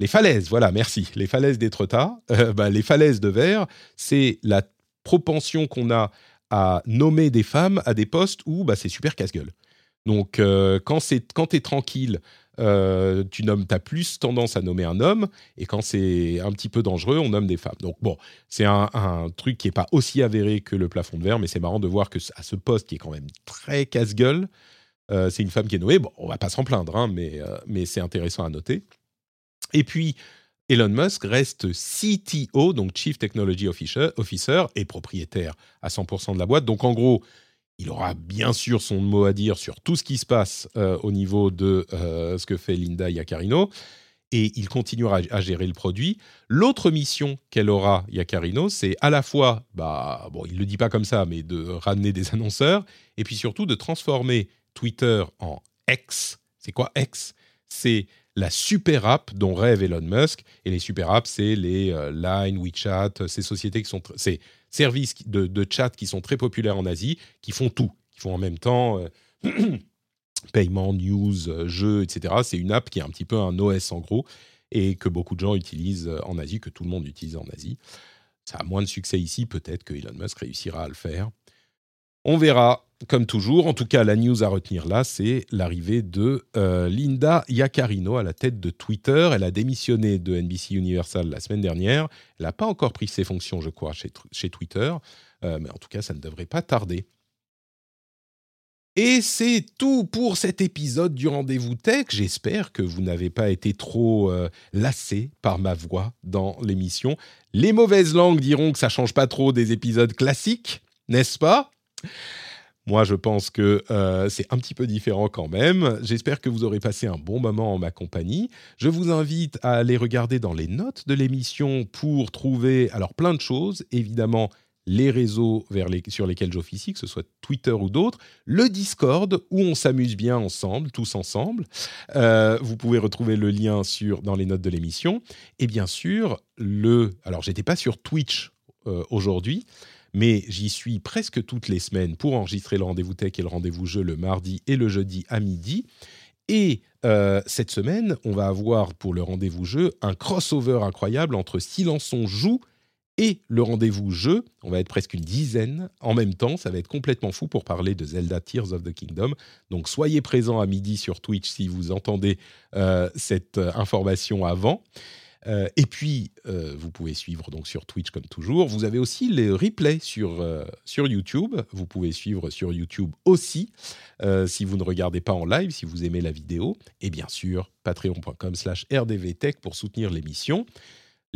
les falaises. Voilà, merci. Les falaises d'Étretat. Bah, les falaises de verre, c'est la propension qu'on a à nommer des femmes à des postes où bah, c'est super casse-gueule. Donc, quand quand t'es tranquille, euh, tu nommes, t'as plus tendance à nommer un homme, et quand c'est un petit peu dangereux, on nomme des femmes. Donc bon, c'est un, truc qui est pas aussi avéré que le plafond de verre, mais c'est marrant de voir que à ce poste qui est quand même très casse-gueule, euh, c'est une femme qui est nommée. Bon, on va pas s'en plaindre, hein, mais, euh, mais c'est intéressant à noter. Et puis, Elon Musk reste CTO, donc Chief Technology Officer et propriétaire à 100% de la boîte. Donc en gros, il aura bien sûr son mot à dire sur tout ce qui se passe euh, au niveau de euh, ce que fait Linda Yaccarino. Et il continuera à, gérer le produit. L'autre mission qu'elle aura, Yaccarino, c'est à la fois, bah, bon, il ne le dit pas comme ça, mais de ramener des annonceurs, et puis surtout de transformer Twitter en X. C'est quoi X? C'est la super app dont rêve Elon Musk. Et les super apps, c'est les euh, Line, WeChat, ces sociétés qui sont, services de chat qui sont très populaires en Asie, qui font tout, qui font en même temps euh, paiement, news, euh, jeux, etc. C'est une app qui est un petit peu un OS en gros et que beaucoup de gens utilisent euh, en Asie, que tout le monde utilise en Asie. Ça a moins de succès ici, peut-être que Elon Musk réussira à le faire. On verra, comme toujours. En tout cas, la news à retenir là, c'est l'arrivée de euh, Linda Yaccarino à la tête de Twitter. Elle a démissionné de NBC Universal la semaine dernière. Elle n'a pas encore pris ses fonctions, je crois, chez, Twitter. Euh, mais en tout cas, ça ne devrait pas tarder. Et c'est tout pour cet épisode du Rendez-vous Tech. J'espère que vous n'avez pas été trop euh, lassé par ma voix dans l'émission. Les mauvaises langues diront que ça change pas trop des épisodes classiques, n'est-ce pas? Moi, je pense que euh, c'est un petit peu différent quand même. J'espère que vous aurez passé un bon moment en ma compagnie. Je vous invite à aller regarder dans les notes de l'émission pour trouver alors plein de choses. Évidemment, les réseaux sur lesquels j'officie, que ce soit Twitter ou d'autres, le Discord où on s'amuse bien ensemble, tous ensemble. Euh, vous pouvez retrouver le lien dans les notes de l'émission. Et bien sûr, le... Alors, j'étais pas sur Twitch euh, aujourd'hui, mais j'y suis presque toutes les semaines pour enregistrer le rendez-vous tech et le rendez-vous jeu le mardi et le jeudi à midi. Et euh, cette semaine, on va avoir pour le rendez-vous jeu un crossover incroyable entre Silence on joue et le rendez-vous jeu. On va être presque une dizaine en même temps. Ça va être complètement fou pour parler de Zelda Tears of the Kingdom. Donc soyez présents à midi sur Twitch si vous entendez euh, cette euh, information avant. Euh, et puis, vous pouvez suivre donc sur Twitch comme toujours. Vous avez aussi les replays sur, sur YouTube. Vous pouvez suivre sur YouTube aussi si vous ne regardez pas en live, si vous aimez la vidéo. Et bien sûr, patreon.com slash rdvtech pour soutenir l'émission.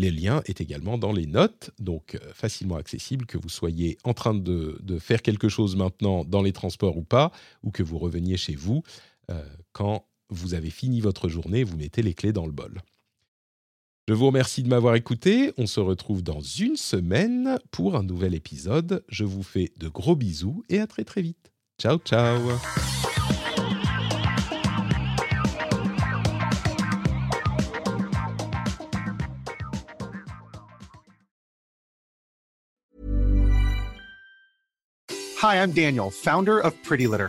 Les liens est également dans les notes, donc euh, facilement accessible, que vous soyez en train de, faire quelque chose maintenant dans les transports ou pas, ou que vous reveniez chez vous. Euh, quand vous avez fini votre journée, vous mettez les clés dans le bol. Je vous remercie de m'avoir écouté. On se retrouve dans une semaine pour un nouvel épisode. Je vous fais de gros bisous et à très très vite. Ciao ciao Hi, I'm Daniel, founder of Pretty Litter.